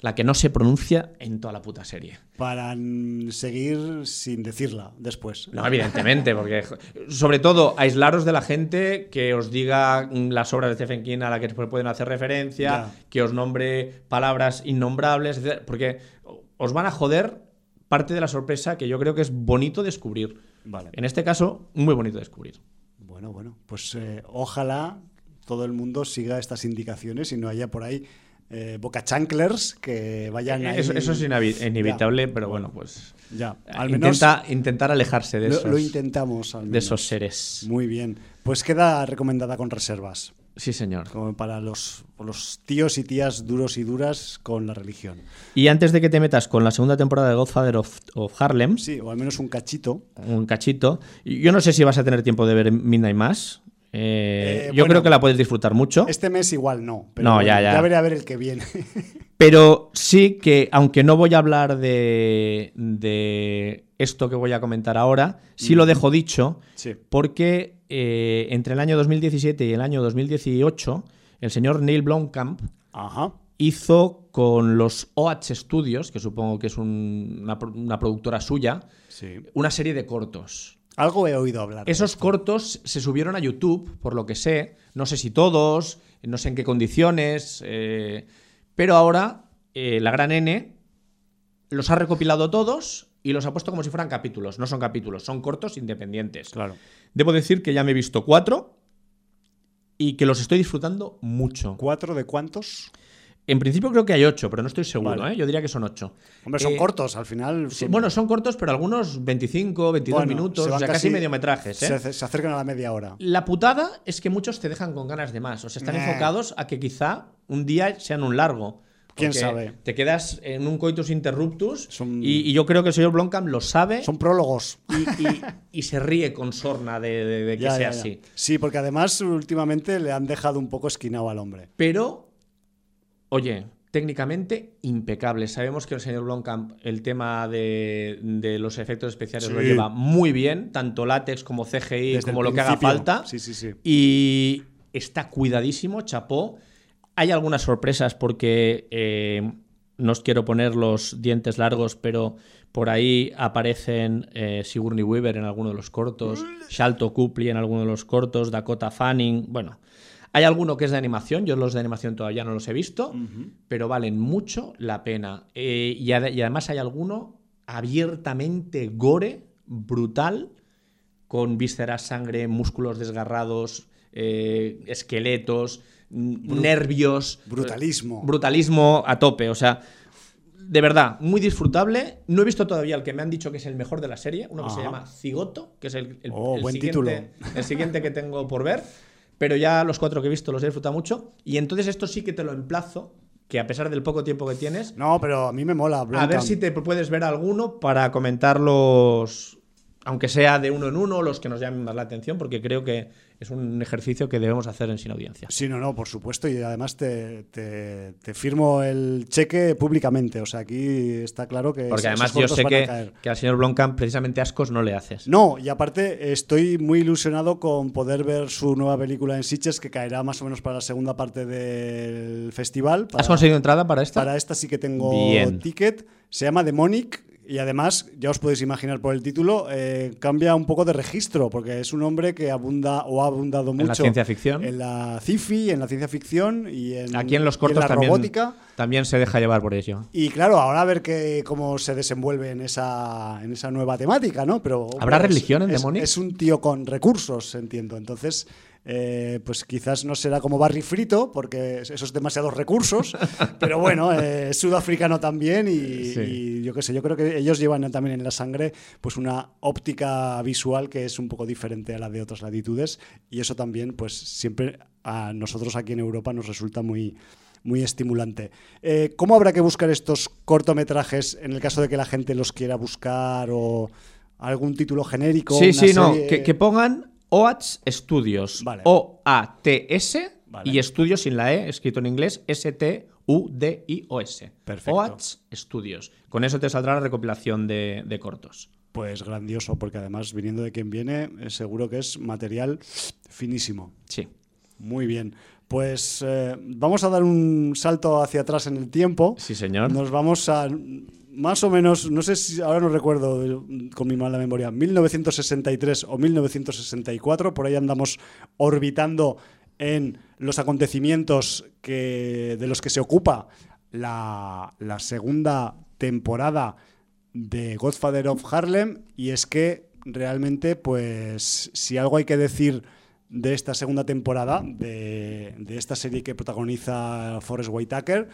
La que no se pronuncia en toda la puta serie. Para seguir sin decirla después. No, evidentemente, porque sobre todo aislaros de la gente que os diga mm, las obras de Stephen King a las que después pueden hacer referencia, Ya. que os nombre palabras innombrables, etc. Porque os van a joder parte de la sorpresa que yo creo que es bonito descubrir. Vale. En este caso, muy bonito descubrir. Bueno, bueno, pues eh, ojalá todo el mundo siga estas indicaciones y no haya por ahí eh, bocachanklers que vayan ahí. Eso, eso es inevitable, pero bueno, pues Ya, al menos intenta, intentar alejarse de, lo, esos, lo intentamos. Al de menos. esos seres. Muy bien. Pues queda recomendada con reservas, Sí, señor. como para los, los tíos y tías duros y duras con la religión. Y antes de que te metas con la segunda temporada de Godfather of, of Harlem, Sí, o al menos un cachito. un cachito. Yo no sé si vas a tener tiempo de ver Midnight Mass. Eh, Eh, yo bueno, creo que la puedes disfrutar mucho. Este mes igual no. Pero No, bueno, ya, ya. veré a ver el que viene. Pero sí que, aunque no voy a hablar de, de esto que voy a comentar ahora, sí lo dejo dicho, sí. porque eh, entre el año 2017 y el año 2018, el señor Neil Blomkamp Ajá. hizo con los OH Studios, que supongo que es un- una, pro- una productora suya, Sí. una serie de cortos. Algo he oído hablar. Esos cortos se subieron a YouTube, por lo que sé. No sé si todos, no sé en qué condiciones. eh, pero ahora eh, la gran N los ha recopilado todos y los ha puesto como si fueran capítulos. No son capítulos, son cortos independientes. Claro. Debo decir que ya me he visto cuatro y que los estoy disfrutando mucho. ¿Cuatro de cuántos? En principio creo que hay ocho, pero no estoy seguro. Vale. ¿eh? Yo diría que son ocho. Hombre, son Eh, cortos, al final. Sí, bueno, son cortos, pero algunos 25, 22 Bueno, minutos, se o sea, casi, mediometrajes. ¿eh? Se, se acercan a la media hora. La putada es que muchos te dejan con ganas de más. O sea, están enfocados a que quizá un día sean un largo. ¿Quién sabe? Te quedas en un coitus interruptus Son- y, y yo creo que el señor Blomkamp lo sabe Son prólogos. y, y- y se ríe con sorna de, de- de que Ya, sea ya, ya. así. Sí, porque además últimamente le han dejado un poco esquinado al hombre. Pero, oye, técnicamente impecable. Sabemos que el señor Blomkamp el tema de, de los efectos especiales lo lleva muy bien, tanto látex como CGI, Desde como lo que haga falta. Sí, sí, sí. Y está cuidadísimo, chapó. Hay algunas sorpresas porque eh, no os quiero poner los dientes largos, pero por ahí aparecen eh, Sigourney Weaver en alguno de los cortos, Shalto Copley en alguno de los cortos, Dakota Fanning. Bueno, hay alguno que es de animación, yo los de animación todavía no los he visto, pero valen mucho la pena. Eh, y además hay alguno abiertamente gore, brutal, con vísceras, sangre, músculos desgarrados, eh, esqueletos, nervios. Brutalismo. Brutalismo a tope. O sea, de verdad, muy disfrutable. No he visto todavía el que me han dicho que es el mejor de la serie, uno que se llama Cigoto, que es el, oh, siguiente, el siguiente que tengo por ver. Pero ya los cuatro que he visto los he disfrutado mucho. Y entonces esto sí que te lo emplazo que a pesar del poco tiempo que tienes. No, pero a mí me mola. A ver si te puedes ver alguno para comentarlos aunque sea de uno en uno, los que nos llamen más la atención, porque creo que es un ejercicio que debemos hacer en Sin Audiencia. Sí, no, no, por supuesto, y además te, firmo el cheque públicamente, o sea, aquí está claro que... Porque además yo sé que, que, al señor Blomkamp precisamente ascos no le haces. No, y aparte estoy muy ilusionado con poder ver su nueva película en Sitges, que caerá más o menos para la segunda parte del festival. ¿Has conseguido entrada para esta? Para esta sí que tengo ticket. Se llama Demonic y además, ya os podéis imaginar por el título, eh, cambia un poco de registro, porque es un hombre que abunda o ha abundado mucho en la ciencia ficción, en la sci-fi, en la ciencia ficción y en, Aquí en los cortos la también, robótica. También se deja llevar por ello. Y claro, ahora a ver que, cómo se desenvuelve en esa, en esa nueva temática, ¿no? Pero ¿Habrá religión en es, Demonic? Es un tío con recursos, entiendo. Entonces, eh, pues quizás no será como Barry Frito, porque esos demasiados recursos, pero bueno, eh, es sudafricano también y, yo qué sé, yo creo que ellos llevan también en la sangre pues una óptica visual que es un poco diferente a la de otras latitudes y eso también pues siempre a nosotros aquí en Europa nos resulta muy muy estimulante. Eh, ¿Cómo habrá que buscar estos cortometrajes en el caso de que la gente los quiera buscar o algún título genérico? Sí, sí, no, que, pongan OATS Studios. O-A-T-S y Estudios sin la E, escrito en inglés, S-T-U-D-I-O-S. Perfecto. OATS Studios. Con eso te saldrá la recopilación de, cortos. Pues grandioso, porque además, viniendo de quien viene, eh, seguro que es material finísimo. Sí. Muy bien. Pues eh, vamos a dar un salto hacia atrás en el tiempo. Sí, señor. Nos vamos a más o menos, no sé si ahora no recuerdo con mi mala memoria, 1963 o 1964, por ahí andamos orbitando en los acontecimientos que, de los que se ocupa la, segunda temporada de Godfather of Harlem y es que realmente pues si algo hay que decir de esta segunda temporada de, de esta serie que protagoniza Forrest Whitaker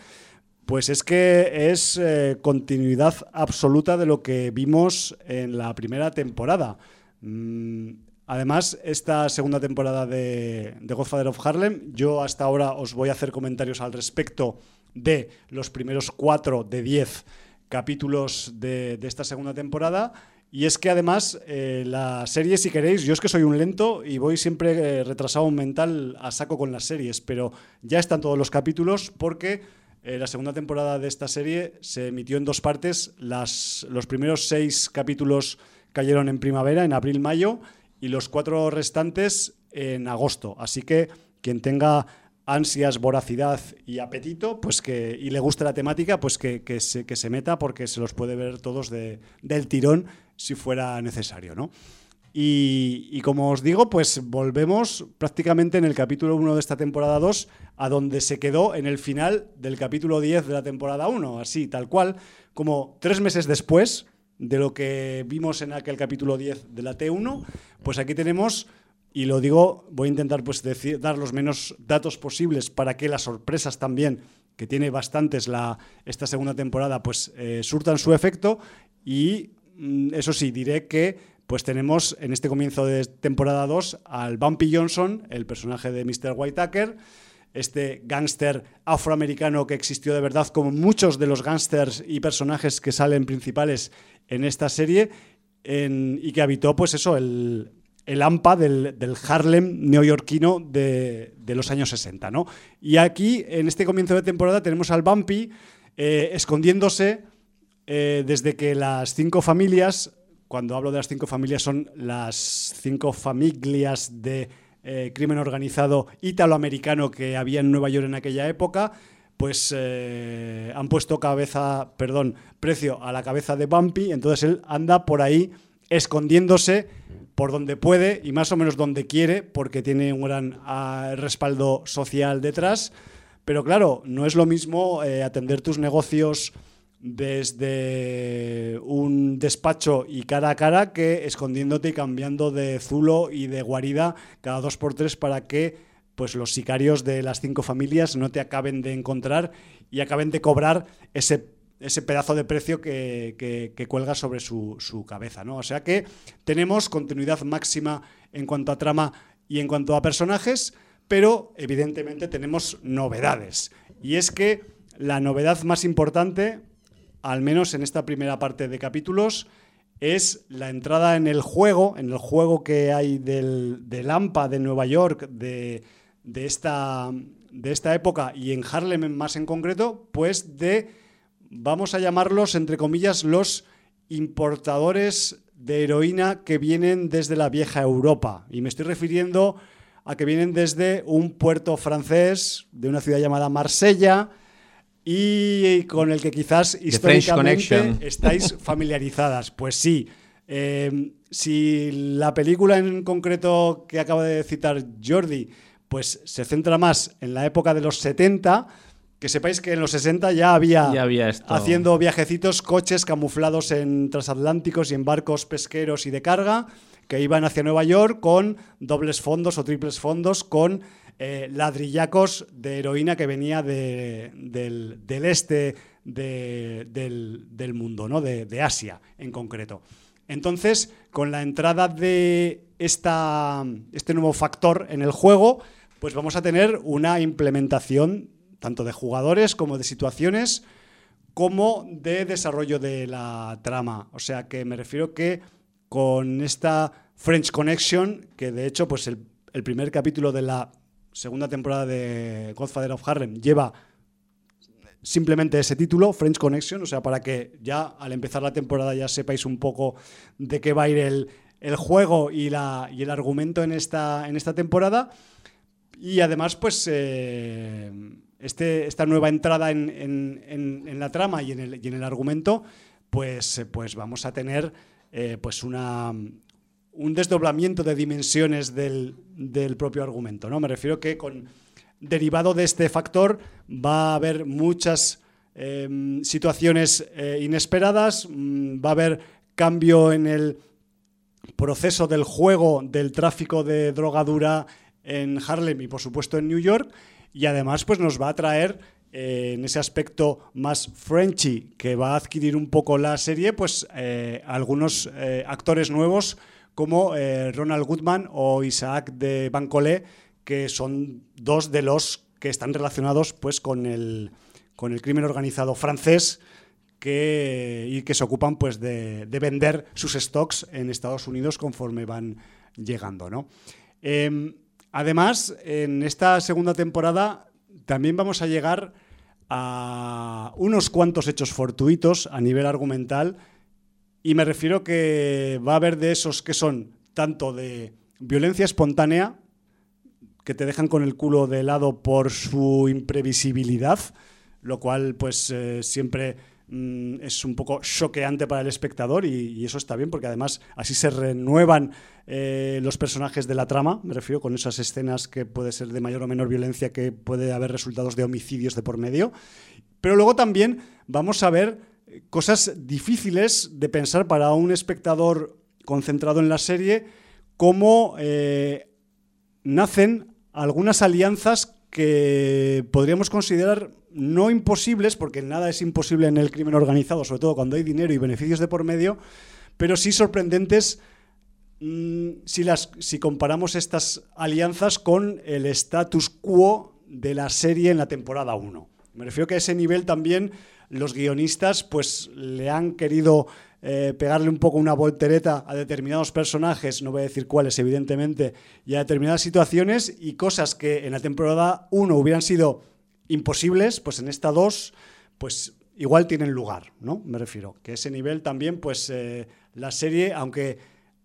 pues es que es eh, continuidad absoluta de lo que vimos en la primera temporada. Mm, además, esta segunda temporada de, Godfather of Harlem, yo hasta ahora os voy a hacer comentarios al respecto de los primeros cuatro de diez capítulos de, esta segunda temporada. Y es que además eh, la serie, si queréis, yo es que soy un lento y voy siempre eh, retrasado mental a saco con las series, pero ya están todos los capítulos porque eh, la segunda temporada de esta serie se emitió en dos partes. Las, los primeros seis capítulos cayeron en primavera, en abril-mayo, y los cuatro restantes en agosto. Así que quien tenga ansias, voracidad y apetito, pues que, y le guste la temática, pues que, se, que se meta porque se los puede ver todos de, del tirón si fuera necesario, ¿no? Y, como os digo, pues volvemos prácticamente en el capítulo 1 de esta temporada 2 a donde se quedó en el final del capítulo 10 de la temporada 1, así, tal cual, como tres meses después de lo que vimos en aquel capítulo 10 de la T1, pues aquí tenemos, y lo digo, voy a intentar pues decir, dar los menos datos posibles para que las sorpresas también, que tiene bastantes la, esta segunda temporada, pues eh, surtan su efecto. Y mm, eso sí, diré que pues tenemos en este comienzo de temporada 2 al Bumpy Johnson, el personaje de Mr. Whitaker, este gángster afroamericano que existió de verdad, como muchos de los gángsters y personajes que salen principales en esta serie, y que habitó, pues eso, el, el AMPA del, Harlem neoyorquino de, de, los años 60. ¿no? Y aquí, en este comienzo de temporada, tenemos al Bumpy eh, escondiéndose eh, desde que las cinco familias cuando hablo de las cinco familias son las cinco familias de eh, crimen organizado italoamericano que había en Nueva York en aquella época, pues eh, han puesto cabeza, perdón, precio a la cabeza de Bumpy, entonces él anda por ahí escondiéndose por donde puede y más o menos donde quiere, porque tiene un gran ah, respaldo social detrás. Pero claro, no es lo mismo eh, atender tus negocios desde un despacho y cara a cara que escondiéndote y cambiando de zulo y de guarida cada dos por tres para que pues los sicarios de las cinco familias no te acaben de encontrar y acaben de cobrar ese, ese pedazo de precio que, que, cuelga sobre su, su, cabeza. ¿no? O sea que tenemos continuidad máxima en cuanto a trama y en cuanto a personajes, pero evidentemente tenemos novedades. Y es que la novedad más importante al menos en esta primera parte de capítulos, es la entrada en el juego, en el juego que hay del, del AMPA de Nueva York, de, esta, de esta época y en Harlem más en concreto, pues de, vamos a llamarlos, entre comillas, los importadores de heroína que vienen desde la vieja Europa. Y me estoy refiriendo a que vienen desde un puerto francés, de una ciudad llamada Marsella, y con el que quizás históricamente estáis familiarizadas. Pues sí. Eh, si la película en concreto que acaba de citar Jordi, pues se centra más en la época de los 70, que sepáis que en los 60 ya había, haciendo viajecitos, coches camuflados en transatlánticos y en barcos pesqueros y de carga que iban hacia Nueva York con dobles fondos o triples fondos con eh, ladrillacos de heroína que venía del, este del, mundo, ¿no? De, Asia en concreto. Entonces, con la entrada de esta, este nuevo factor en el juego, pues vamos a tener una implementación tanto de jugadores como de situaciones, como de desarrollo de la trama. O sea que me refiero que con esta French Connection, que de hecho, pues el primer capítulo de la segunda temporada de Godfather of Harlem lleva simplemente ese título, French Connection, o sea, para que ya al empezar la temporada ya sepáis un poco de qué va a ir el, juego y, la, y, el argumento en esta, en esta temporada. Y además, pues, eh, este, esta nueva entrada en, la trama y en el, en el argumento, pues, pues vamos a tener eh, pues una, un desdoblamiento de dimensiones del, propio argumento. ¿no? Me refiero que con derivado de este factor va a haber muchas em, situaciones eh, inesperadas, mm, va a haber cambio en el proceso del juego del tráfico de drogadura en Harlem y por supuesto en New York y además pues nos va a traer eh, en ese aspecto más Frenchy que va a adquirir un poco la serie pues eh, algunos actores nuevos como eh, Ronald Goodman o Isaac de Bancolé, que son dos de los que están relacionados pues, con, el, con el crimen organizado francés que, y que se ocupan pues, de, vender sus stocks en Estados Unidos conforme van llegando. ¿no? Em, además, en esta segunda temporada también vamos a llegar a unos cuantos hechos fortuitos a nivel argumental y me refiero que va a haber de esos que son tanto de violencia espontánea, que te dejan con el culo de lado por su imprevisibilidad, lo cual pues eh, siempre mm, es un poco choqueante para el espectador y, eso está bien porque además así se renuevan eh, los personajes de la trama, me refiero con esas escenas que puede ser de mayor o menor violencia, que puede haber resultados de homicidios de por medio. Pero luego también vamos a ver cosas difíciles de pensar para un espectador concentrado en la serie, cómo eh, nacen algunas alianzas que podríamos considerar no imposibles, porque nada es imposible en el crimen organizado, sobre todo cuando hay dinero y beneficios de por medio, pero sí sorprendentes mm, si, las, si comparamos estas alianzas con el status quo de la serie en la temporada 1. Me refiero que a ese nivel también los guionistas pues le han querido eh, pegarle un poco una voltereta a determinados personajes, no voy a decir cuáles evidentemente, y a determinadas situaciones y cosas que en la temporada 1 hubieran sido imposibles, pues en esta 2 pues igual tienen lugar, ¿no? Me refiero, que ese nivel también pues eh, la serie, aunque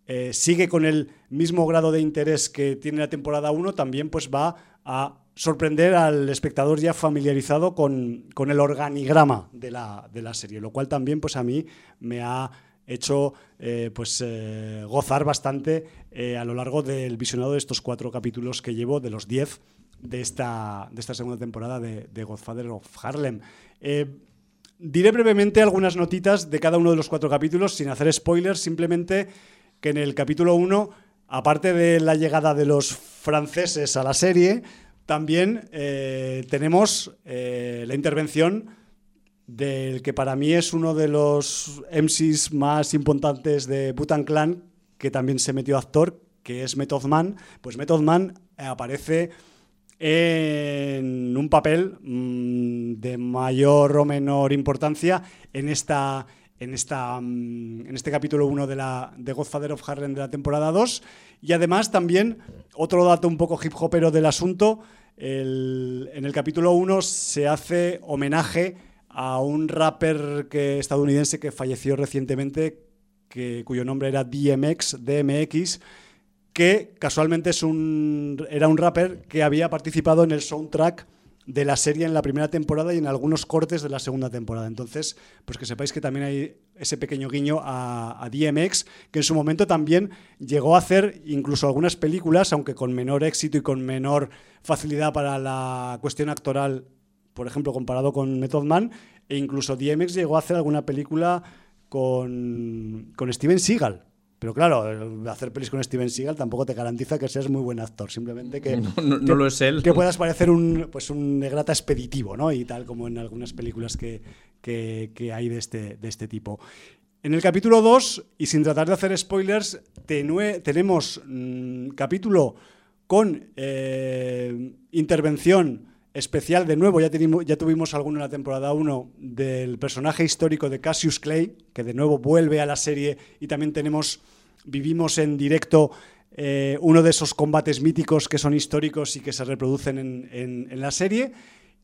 eh, sigue con el mismo grado de interés que tiene la temporada 1, también pues va a sorprender al espectador ya familiarizado con, el organigrama de la, serie, lo cual también pues a mí me ha hecho eh, pues, eh, gozar bastante eh, a lo largo del visionado de estos cuatro capítulos que llevo, de los diez de esta, de esta segunda temporada de, Godfather of Harlem. diré brevemente algunas notitas de cada uno de los cuatro capítulos, sin hacer spoilers, simplemente que en el capítulo 1, aparte de la llegada de los franceses a la serie, también eh, tenemos eh, la intervención del que para mí es uno de los MCs más importantes de Butan Clan, que también se metió actor, que es Method Man. Pues Method Man aparece en un papel mm, de mayor o menor importancia en esta en, esta, mm, en este capítulo 1 de, la, de Godfather of Harlem de la temporada 2. Y además también, otro dato un poco hip hopero del asunto, en el capítulo 1 se hace homenaje a un rapper que, estadounidense que falleció recientemente, que, cuyo nombre era DMX, DMX, que casualmente es un, era un rapper que había participado en el soundtrack de la serie en la primera temporada y en algunos cortes de la segunda temporada. Entonces, pues que sepáis que también hay ese pequeño guiño a, a, DMX, que en su momento también llegó a hacer incluso algunas películas, aunque con menor éxito y con menor facilidad para la cuestión actoral, por ejemplo, comparado con Method Man, e incluso DMX llegó a hacer alguna película con, con Steven Seagal. Pero claro, hacer pelis con Steven Seagal tampoco te garantiza que seas muy buen actor, simplemente que, no, lo es él. que puedas parecer un, pues un negrata expeditivo, ¿no? Y tal como en algunas películas que, que, hay de este, de este tipo. En el capítulo 2, y sin tratar de hacer spoilers, tenemos mm, capítulo con eh, intervención especial de nuevo, ya, tuvimos alguno en la temporada 1 del personaje histórico de Cassius Clay, que de nuevo vuelve a la serie y también tenemos, vivimos en directo eh, uno de esos combates míticos que son históricos y que se reproducen en, en la serie.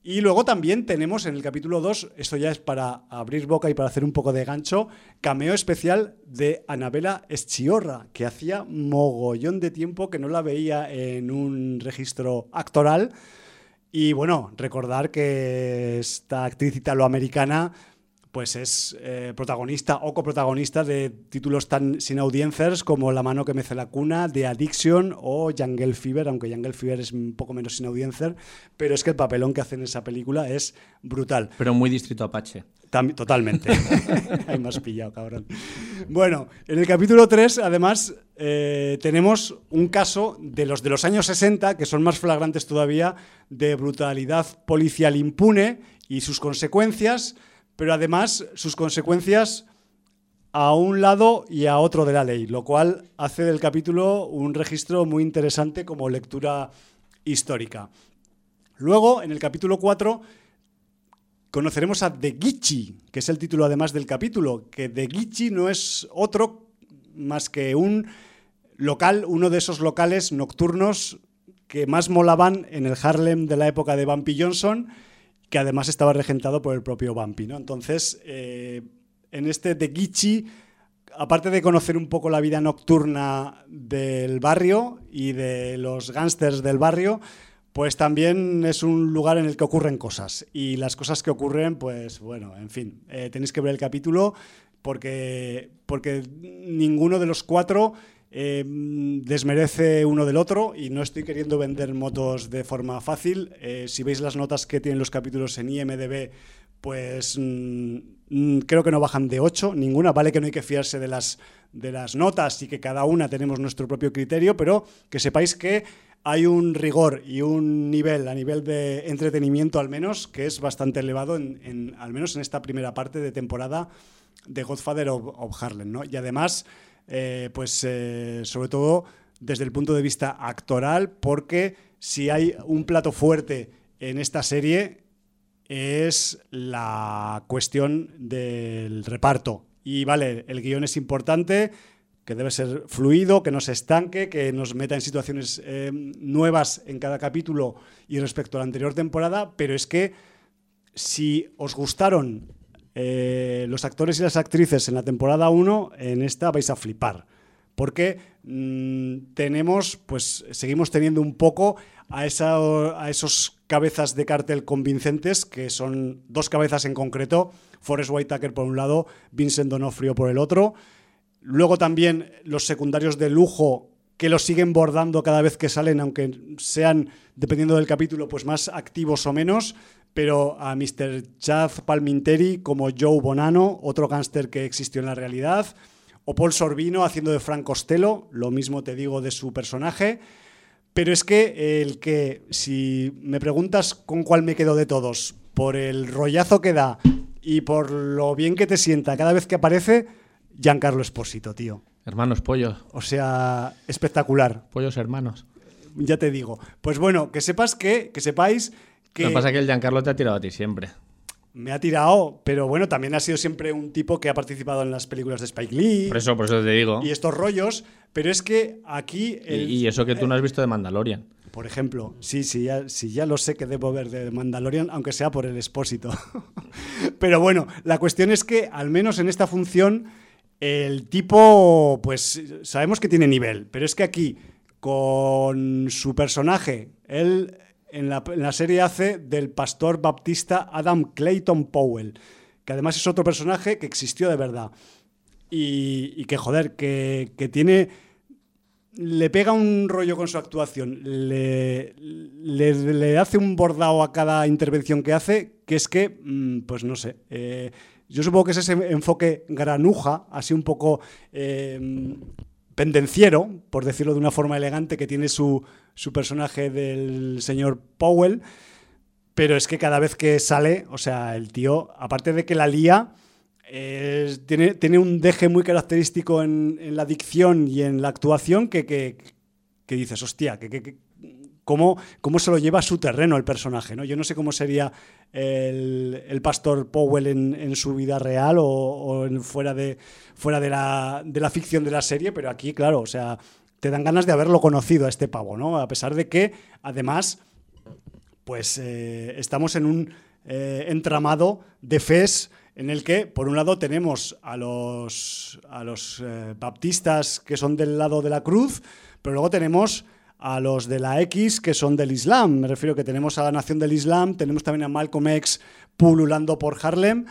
Y luego también tenemos en el capítulo 2, esto ya es para abrir boca y para hacer un poco de gancho, cameo especial de Anabela Eschiorra, que hacía mogollón de tiempo que no la veía en un registro actoral. Y bueno, recordar que esta actriz italoamericana pues es eh, protagonista o coprotagonista de títulos tan sin audiencias como La mano que me hace la cuna, The Addiction o Jungle Fever, aunque Jungle Fever es un poco menos sin audiencia, pero es que el papelón que hace en esa película es brutal. Pero muy distrito Apache. totalmente. Ahí me has pillado, cabrón. Bueno, en el capítulo 3, además, eh, tenemos un caso de los de los años 60, que son más flagrantes todavía, de brutalidad policial impune y sus consecuencias pero además sus consecuencias a un lado y a otro de la ley, lo cual hace del capítulo un registro muy interesante como lectura histórica. Luego, en el capítulo 4, conoceremos a De Gichi, que es el título además del capítulo, que De Gichi no es otro más que un local, uno de esos locales nocturnos que más molaban en el Harlem de la época de Bumpy Johnson que además estaba regentado por el propio Bumpy. Entonces, eh, en este de Gichi, aparte de conocer un poco la vida nocturna del barrio y de los gángsters del barrio, pues también es un lugar en el que ocurren cosas. Y las cosas que ocurren, pues bueno, en fin, eh, tenéis que ver el capítulo porque, porque ninguno de los cuatro Em, desmerece uno del otro y no estoy queriendo vender motos de forma fácil. Eh, si veis las notas que tienen los capítulos en IMDB, pues mm, mm, creo que no bajan de 8, ninguna. Vale que no hay que fiarse de las, de las notas y que cada una tenemos nuestro propio criterio, pero que sepáis que hay un rigor y un nivel, a nivel de entretenimiento al menos, que es bastante elevado, en, al menos en esta primera parte de temporada de Godfather of, of Harlem. ¿no? Y además eh, pues eh, sobre todo desde el punto de vista actoral, porque si hay un plato fuerte en esta serie es la cuestión del reparto. Y vale, el guion es importante, que debe ser fluido, que no se estanque, que nos meta en situaciones eh, nuevas en cada capítulo y respecto a la anterior temporada, pero es que si os gustaron eh, los actores y las actrices en la temporada 1, en esta vais a flipar. Porque mm, tenemos, pues seguimos teniendo un poco a, esa, a esos cabezas de cartel convincentes, que son dos cabezas en concreto, Forrest Whitaker por un lado, Vincent Donofrio por el otro. Luego también los secundarios de lujo que los siguen bordando cada vez que salen, aunque sean, dependiendo del capítulo, pues más activos o menos pero a Mr. Chaz Palminteri como Joe Bonano, otro gángster que existió en la realidad, o Paul Sorbino haciendo de Frank Costello, lo mismo te digo de su personaje, pero es que el que, si me preguntas con cuál me quedo de todos, por el rollazo que da y por lo bien que te sienta cada vez que aparece, Giancarlo Esposito, tío. Hermanos pollos. O sea, espectacular. Pollos hermanos. Ya te digo. Pues bueno, que sepas que, que sepáis que... Lo que pasa es que el Giancarlo te ha tirado a ti siempre. Me ha tirado, pero bueno, también ha sido siempre un tipo que ha participado en las películas de Spike Lee. Por eso, por eso te digo. Y estos rollos, pero es que aquí... El, y, eso que tú no has visto de Mandalorian. Por ejemplo, sí, sí ya, sí, ya lo sé que debo ver de Mandalorian, aunque sea por el expósito. pero bueno, la cuestión es que, al menos en esta función, el tipo, pues sabemos que tiene nivel, pero es que aquí, con su personaje, él en la, serie hace del pastor baptista Adam Clayton Powell, que además es otro personaje que existió de verdad. Y, que, joder, que, tiene. Le pega un rollo con su actuación, le, le, hace un bordado a cada intervención que hace, que es que, mm, pues no sé. Eh, yo supongo que es ese enfoque granuja, así un poco eh, pendenciero, por decirlo de una forma elegante, que tiene su, su personaje del señor Powell, pero es que cada vez que sale, o sea, el tío, aparte de que la lía, tiene, tiene, un deje muy característico en, la dicción y en la actuación que, que, que dices, hostia, que, cómo, cómo, se lo lleva a su terreno el personaje. ¿no? Yo no sé cómo sería el, el pastor Powell en, su vida real o, o fuera, de, fuera de, la, de la ficción de la serie, pero aquí, claro, o sea, te dan ganas de haberlo conocido a este pavo, ¿no? A pesar de que, además, pues eh, estamos en un eh, entramado de fes en el que, por un lado, tenemos a los, a los eh, baptistas que son del lado de la cruz, pero luego tenemos a los de la X que son del Islam. Me refiero que tenemos a la nación del Islam, tenemos también a Malcolm X pululando por Harlem.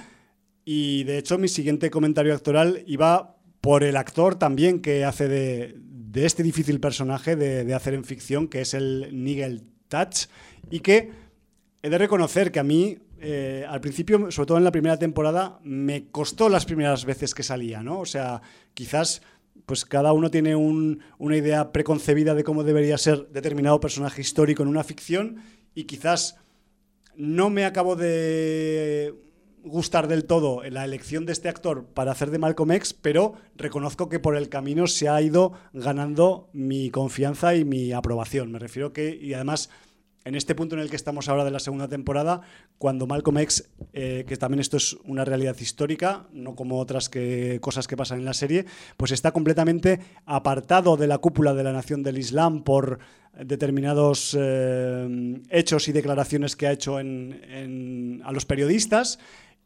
Y de hecho, mi siguiente comentario actoral iba por el actor también que hace de, este difícil personaje de, hacer en ficción, que es el Nigel Touch, y que he de reconocer que a mí, eh, al principio, sobre todo en la primera temporada, me costó las primeras veces que salía, ¿no? O sea, quizás pues cada uno tiene una idea preconcebida de cómo debería ser determinado personaje histórico en una ficción y quizás no me acabo de gustar del todo la elección de este actor para hacer de Malcolm X, pero reconozco que por el camino se ha ido ganando mi confianza y mi aprobación. Me refiero que, y además, en este punto en el que estamos ahora de la segunda temporada, cuando Malcolm X, eh, que también esto es una realidad histórica, no como otras que, cosas que pasan en la serie, pues está completamente apartado de la cúpula de la nación del Islam por determinados eh, hechos y declaraciones que ha hecho a los periodistas.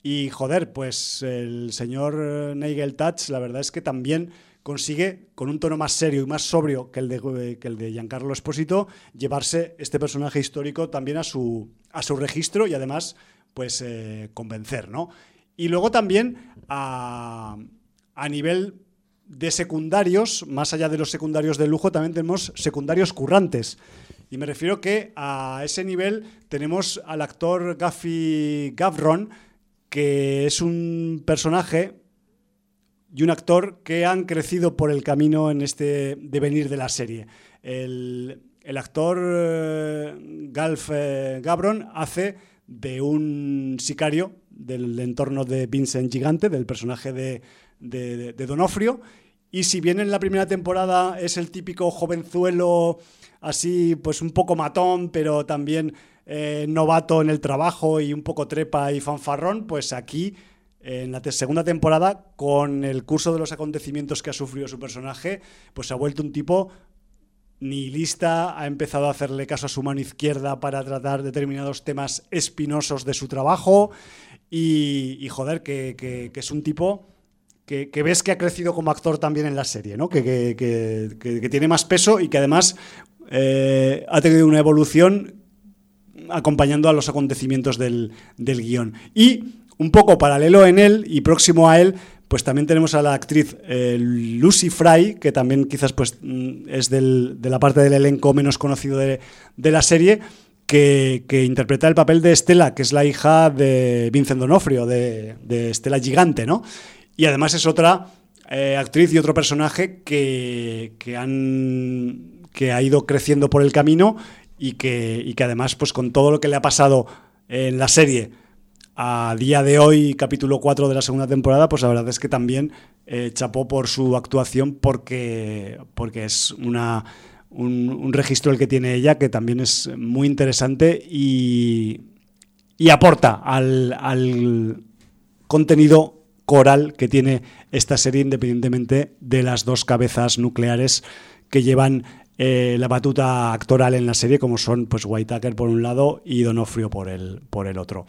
Y joder, pues el señor Nigel Touch, la verdad es que también consigue, con un tono más serio y más sobrio que el de, que el de Giancarlo Espósito, llevarse este personaje histórico también a su, a su registro y además, pues eh, convencer, ¿no? Y luego también a, a nivel de secundarios, más allá de los secundarios de lujo, también tenemos secundarios currantes. Y me refiero que a ese nivel tenemos al actor Gaffy Gavron, que es un personaje y un actor que han crecido por el camino en este devenir de la serie. El, actor eh, Galf eh, Gabron hace de un sicario del entorno de Vincent Gigante, del personaje de, de, de Donofrio, y si bien en la primera temporada es el típico jovenzuelo así, pues un poco matón, pero también eh, novato en el trabajo y un poco trepa y fanfarrón, pues aquí en la segunda temporada, con el curso de los acontecimientos que ha sufrido su personaje, pues se ha vuelto un tipo nihilista, ha empezado a hacerle caso a su mano izquierda para tratar determinados temas espinosos de su trabajo y, joder, que, es un tipo que, ves que ha crecido como actor también en la serie, ¿no? que, tiene más peso y que además eh, ha tenido una evolución acompañando a los acontecimientos del, guion. Y un poco paralelo en él y próximo a él, pues también tenemos a la actriz eh, Lucy Fry, que también quizás pues, mm, es de la parte del elenco menos conocido de, la serie, que, interpreta el papel de Estela, que es la hija de Vincent Donofrio, de, Estela Gigante, ¿no? Y además es otra eh, actriz y otro personaje que, han, que ha ido creciendo por el camino y que, y que además, pues con todo lo que le ha pasado en la serie a día de hoy, capítulo 4 de la segunda temporada, pues la verdad es que también eh, chapó por su actuación porque, porque es una, un, registro el que tiene ella que también es muy interesante y, y aporta al, al contenido coral que tiene esta serie independientemente de las dos cabezas nucleares que llevan eh, la batuta actoral en la serie, como son pues Whitaker por un lado y Donofrio por el, por el otro.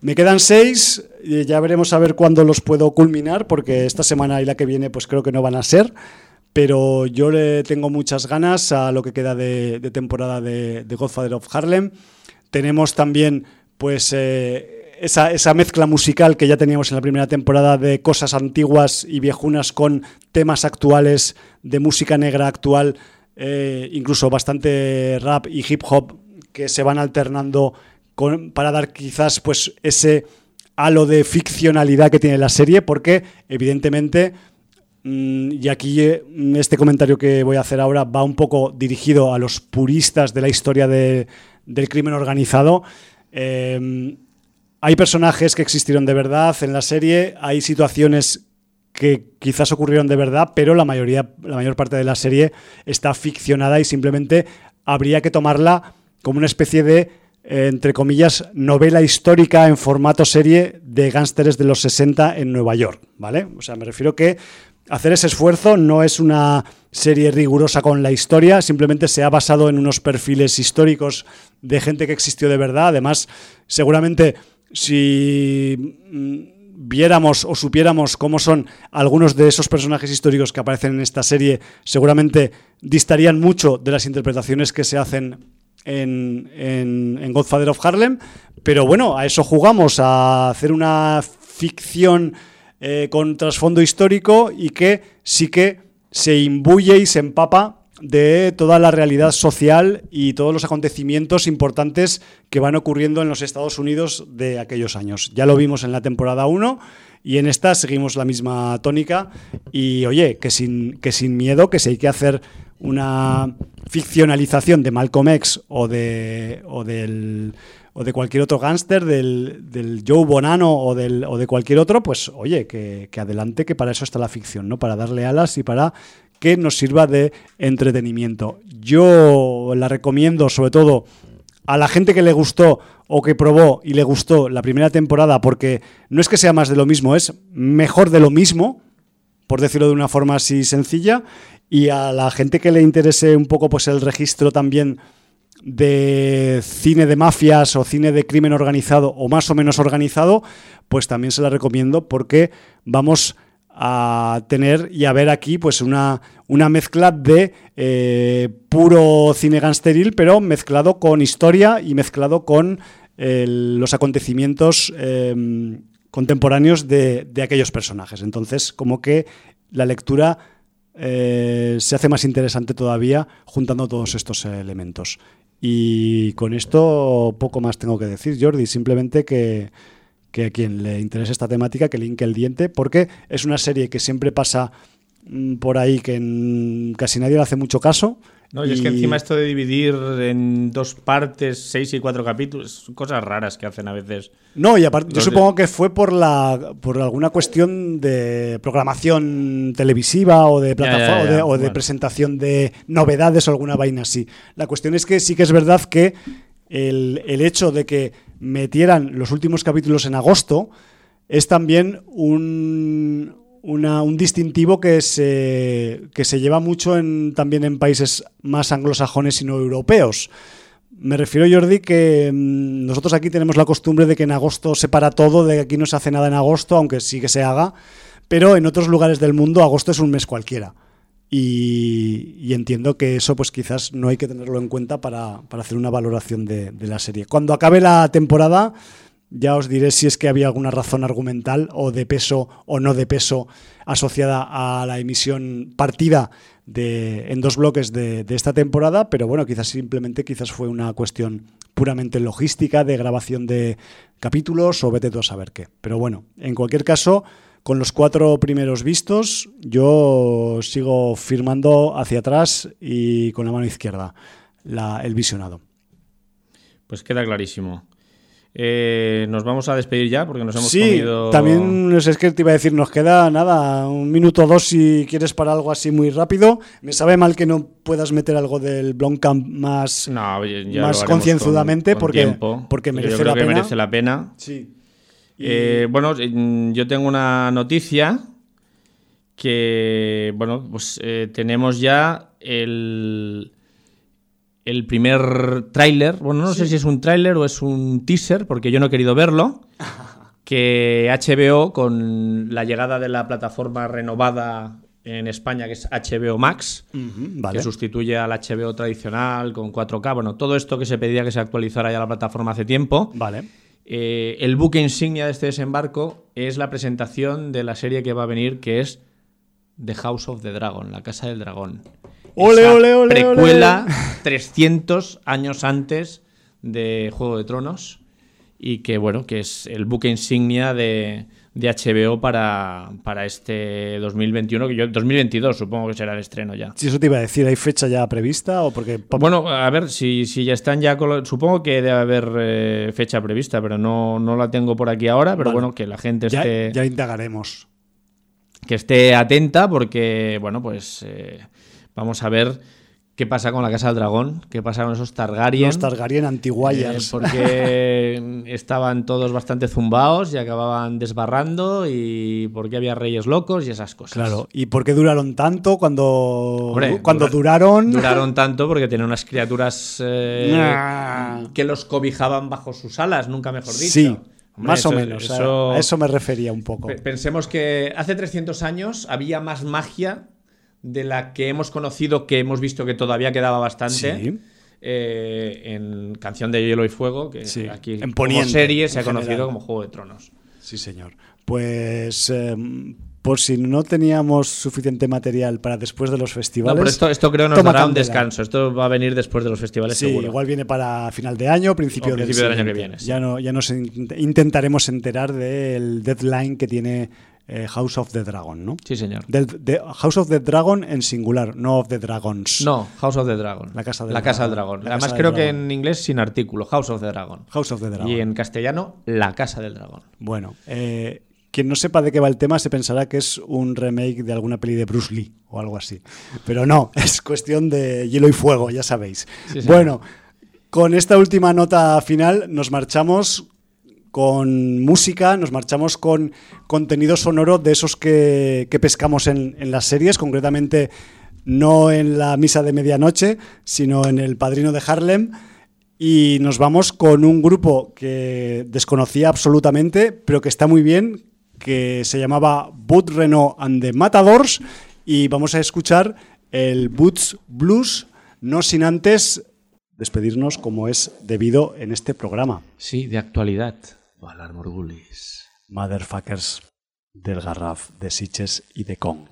Me quedan seis, ya veremos a ver cuándo los puedo culminar, porque esta semana y la que viene pues creo que no van a ser, pero yo le tengo muchas ganas a lo que queda de, temporada de, Godfather of Harlem. Tenemos también pues eh, esa, esa, mezcla musical que ya teníamos en la primera temporada de cosas antiguas y viejunas con temas actuales de música negra actual, eh, incluso bastante rap y hip hop que se van alternando para dar quizás pues ese halo de ficcionalidad que tiene la serie, porque evidentemente, mm, y aquí eh, este comentario que voy a hacer ahora va un poco dirigido a los puristas de la historia del crimen organizado. Eh, hay personajes que existieron de verdad en la serie, hay situaciones que quizás ocurrieron de verdad, pero la mayoría, la mayor parte de la serie está ficcionada y simplemente habría que tomarla como una especie de entre comillas, novela histórica en formato serie de gángsteres de los 60 en Nueva York, ¿vale? O sea, me refiero que hacer ese esfuerzo no es una serie rigurosa con la historia, simplemente se ha basado en unos perfiles históricos de gente que existió de verdad. Además, seguramente si mm, viéramos o supiéramos cómo son algunos de esos personajes históricos que aparecen en esta serie, seguramente distarían mucho de las interpretaciones que se hacen en, Godfather of Harlem, pero bueno, a eso jugamos, a hacer una ficción eh, con trasfondo histórico y que sí que se imbuye y se empapa de toda la realidad social y todos los acontecimientos importantes que van ocurriendo en los Estados Unidos de aquellos años. Ya lo vimos en la temporada 1 y en esta seguimos la misma tónica y oye, que sin, que sin miedo, que si hay que hacer una ficcionalización de Malcolm X o de, o del, o de cualquier otro gángster, del, Joe Bonano o, del, o de cualquier otro, pues oye, que, adelante, que para eso está la ficción, ¿no? Para darle alas y para que nos sirva de entretenimiento. Yo la recomiendo sobre todo a la gente que le gustó o que probó y le gustó la primera temporada, porque no es que sea más de lo mismo, es mejor de lo mismo, por decirlo de una forma así sencilla, y a la gente que le interese un poco pues el registro también de cine de mafias o cine de crimen organizado o más o menos organizado, pues también se la recomiendo porque vamos a tener y a ver aquí pues una, una mezcla de eh, puro cine gangsteril, pero mezclado con historia y mezclado con los acontecimientos em, contemporáneos de, de aquellos personajes. Entonces, como que la lectura eh, se hace más interesante todavía juntando todos estos elementos. Y con esto poco más tengo que decir, Jordi, simplemente que, que a quien le interese esta temática, que linke el diente, porque es una serie que siempre pasa mm, por ahí, que casi nadie le hace mucho caso, no, y, es que encima esto de dividir en dos partes, seis y cuatro capítulos, son cosas raras que hacen a veces. No, y aparte, yo supongo que fue por la por alguna cuestión de programación televisiva o de plataforma o de, presentación de novedades o alguna vaina así. La cuestión es que sí que es verdad que el, el hecho de que metieran los últimos capítulos en agosto es también un, un distintivo que se, que se lleva mucho en, también en países más anglosajones y no europeos. Me refiero, Jordi, que mm, nosotros aquí tenemos la costumbre de que en agosto se para todo, de que aquí no se hace nada en agosto, aunque sí que se haga, pero en otros lugares del mundo agosto es un mes cualquiera. Y, entiendo que eso pues quizás no hay que tenerlo en cuenta para, hacer una valoración de, de la serie. Cuando acabe la temporada ya os diré si es que había alguna razón argumental o de peso o no de peso asociada a la emisión partida de, en dos bloques de, esta temporada, pero bueno, quizás simplemente quizás fue una cuestión puramente logística de grabación de capítulos o vete tú a saber qué. Pero bueno, en cualquier caso, con los cuatro primeros vistos, yo sigo firmando hacia atrás y con la mano izquierda el visionado. Pues queda clarísimo. Eh, nos vamos a despedir ya porque nos hemos Sí, comido. también no sé, es que te iba a decir, nos queda nada, un minuto o dos si quieres para algo así muy rápido. Me sabe mal que no puedas meter algo del Blomkamp más, No, más concienzudamente con- con porque- tiempo, porque yo merece creo la que pena. merece la pena. Sí. Y- Eh, bueno, eh, yo tengo una noticia que, bueno, pues eh, tenemos ya el, el primer tráiler. Bueno, no sé si es un tráiler o es un teaser, porque yo no he querido verlo. Que HBO, con la llegada de la plataforma renovada en España, que es HBO Max, vale. que sustituye al HBO tradicional con 4K, bueno, todo esto que se pedía que se actualizara ya la plataforma hace tiempo. Vale. Eh, el buque insignia de este desembarco es la presentación de la serie que va a venir, que es The House of the Dragon, la Casa del Dragón. Ole, ole, ole, Precuela 300 años antes de Juego de Tronos y que, bueno, que es el buque insignia de, de HBO para, para este 2021, que yo 2022 supongo que será el estreno ya. Si eso te iba a decir, ¿hay fecha ya prevista o porque Bueno, a ver, si, si ya están ya... Supongo que debe haber eh, fecha prevista, pero no, no la tengo por aquí ahora, pero Vale. bueno, que la gente ya, esté, ya indagaremos? que esté atenta porque, bueno, pues eh, vamos a ver qué pasa con la Casa del Dragón, qué pasa con esos Targaryen. Los Targaryen eh, porque estaban todos bastante zumbaos y acababan desbarrando y porque había reyes locos y esas cosas. Claro. ¿Y por qué duraron tanto cuando, Hombre, cuando dura- duraron? Duraron tanto porque tenían unas criaturas eh, Nah. que los cobijaban bajo sus alas, nunca mejor dicho. Sí, Hombre, más o menos. eso- A eso me refería un poco. Pe- Pensemos que hace 300 años había más magia de la que hemos conocido, que hemos visto que todavía quedaba bastante. Sí. eh, en Canción de Hielo y Fuego, que Sí, aquí en como Poniente, serie se en ha conocido como Juego de Tronos. Sí, señor. Pues eh, por si no teníamos suficiente material para después de los No, festivales. pero esto, esto creo nos dará un descanso. Esto va a venir después de los festivales, Sí, seguro. igual viene para final de año, principio, principio del año que viene, sí. Ya, no, ya nos in- intentaremos enterar del deadline que tiene eh, House of the Dragon, ¿no? Sí, señor. Del, de House of the Dragon en singular, no of the Dragons. No, House of the Dragon. La Casa del La Casa del Dragón. Además, creo que en inglés sin artículo. House of the Dragon. House of the Dragon. Y en castellano, La Casa del Dragón. Bueno, eh, quien no sepa de qué va el tema se pensará que es un remake de alguna peli de Bruce Lee o algo así. Pero no, es cuestión de hielo y fuego, ya sabéis. Sí. bueno, con esta última nota final nos marchamos con música, nos marchamos con contenido sonoro de esos que, pescamos en, en las series, concretamente no en la misa de medianoche, sino en El Padrino de Harlem. Y nos vamos con un grupo que desconocía absolutamente, pero que está muy bien, que se llamaba Boot Renault and the Matadors. Y vamos a escuchar el Boots Blues, no sin antes despedirnos como es debido en este programa. Sí, de actualidad. Valar Morgulis. Motherfuckers del Garraf, de Siches y de Kong.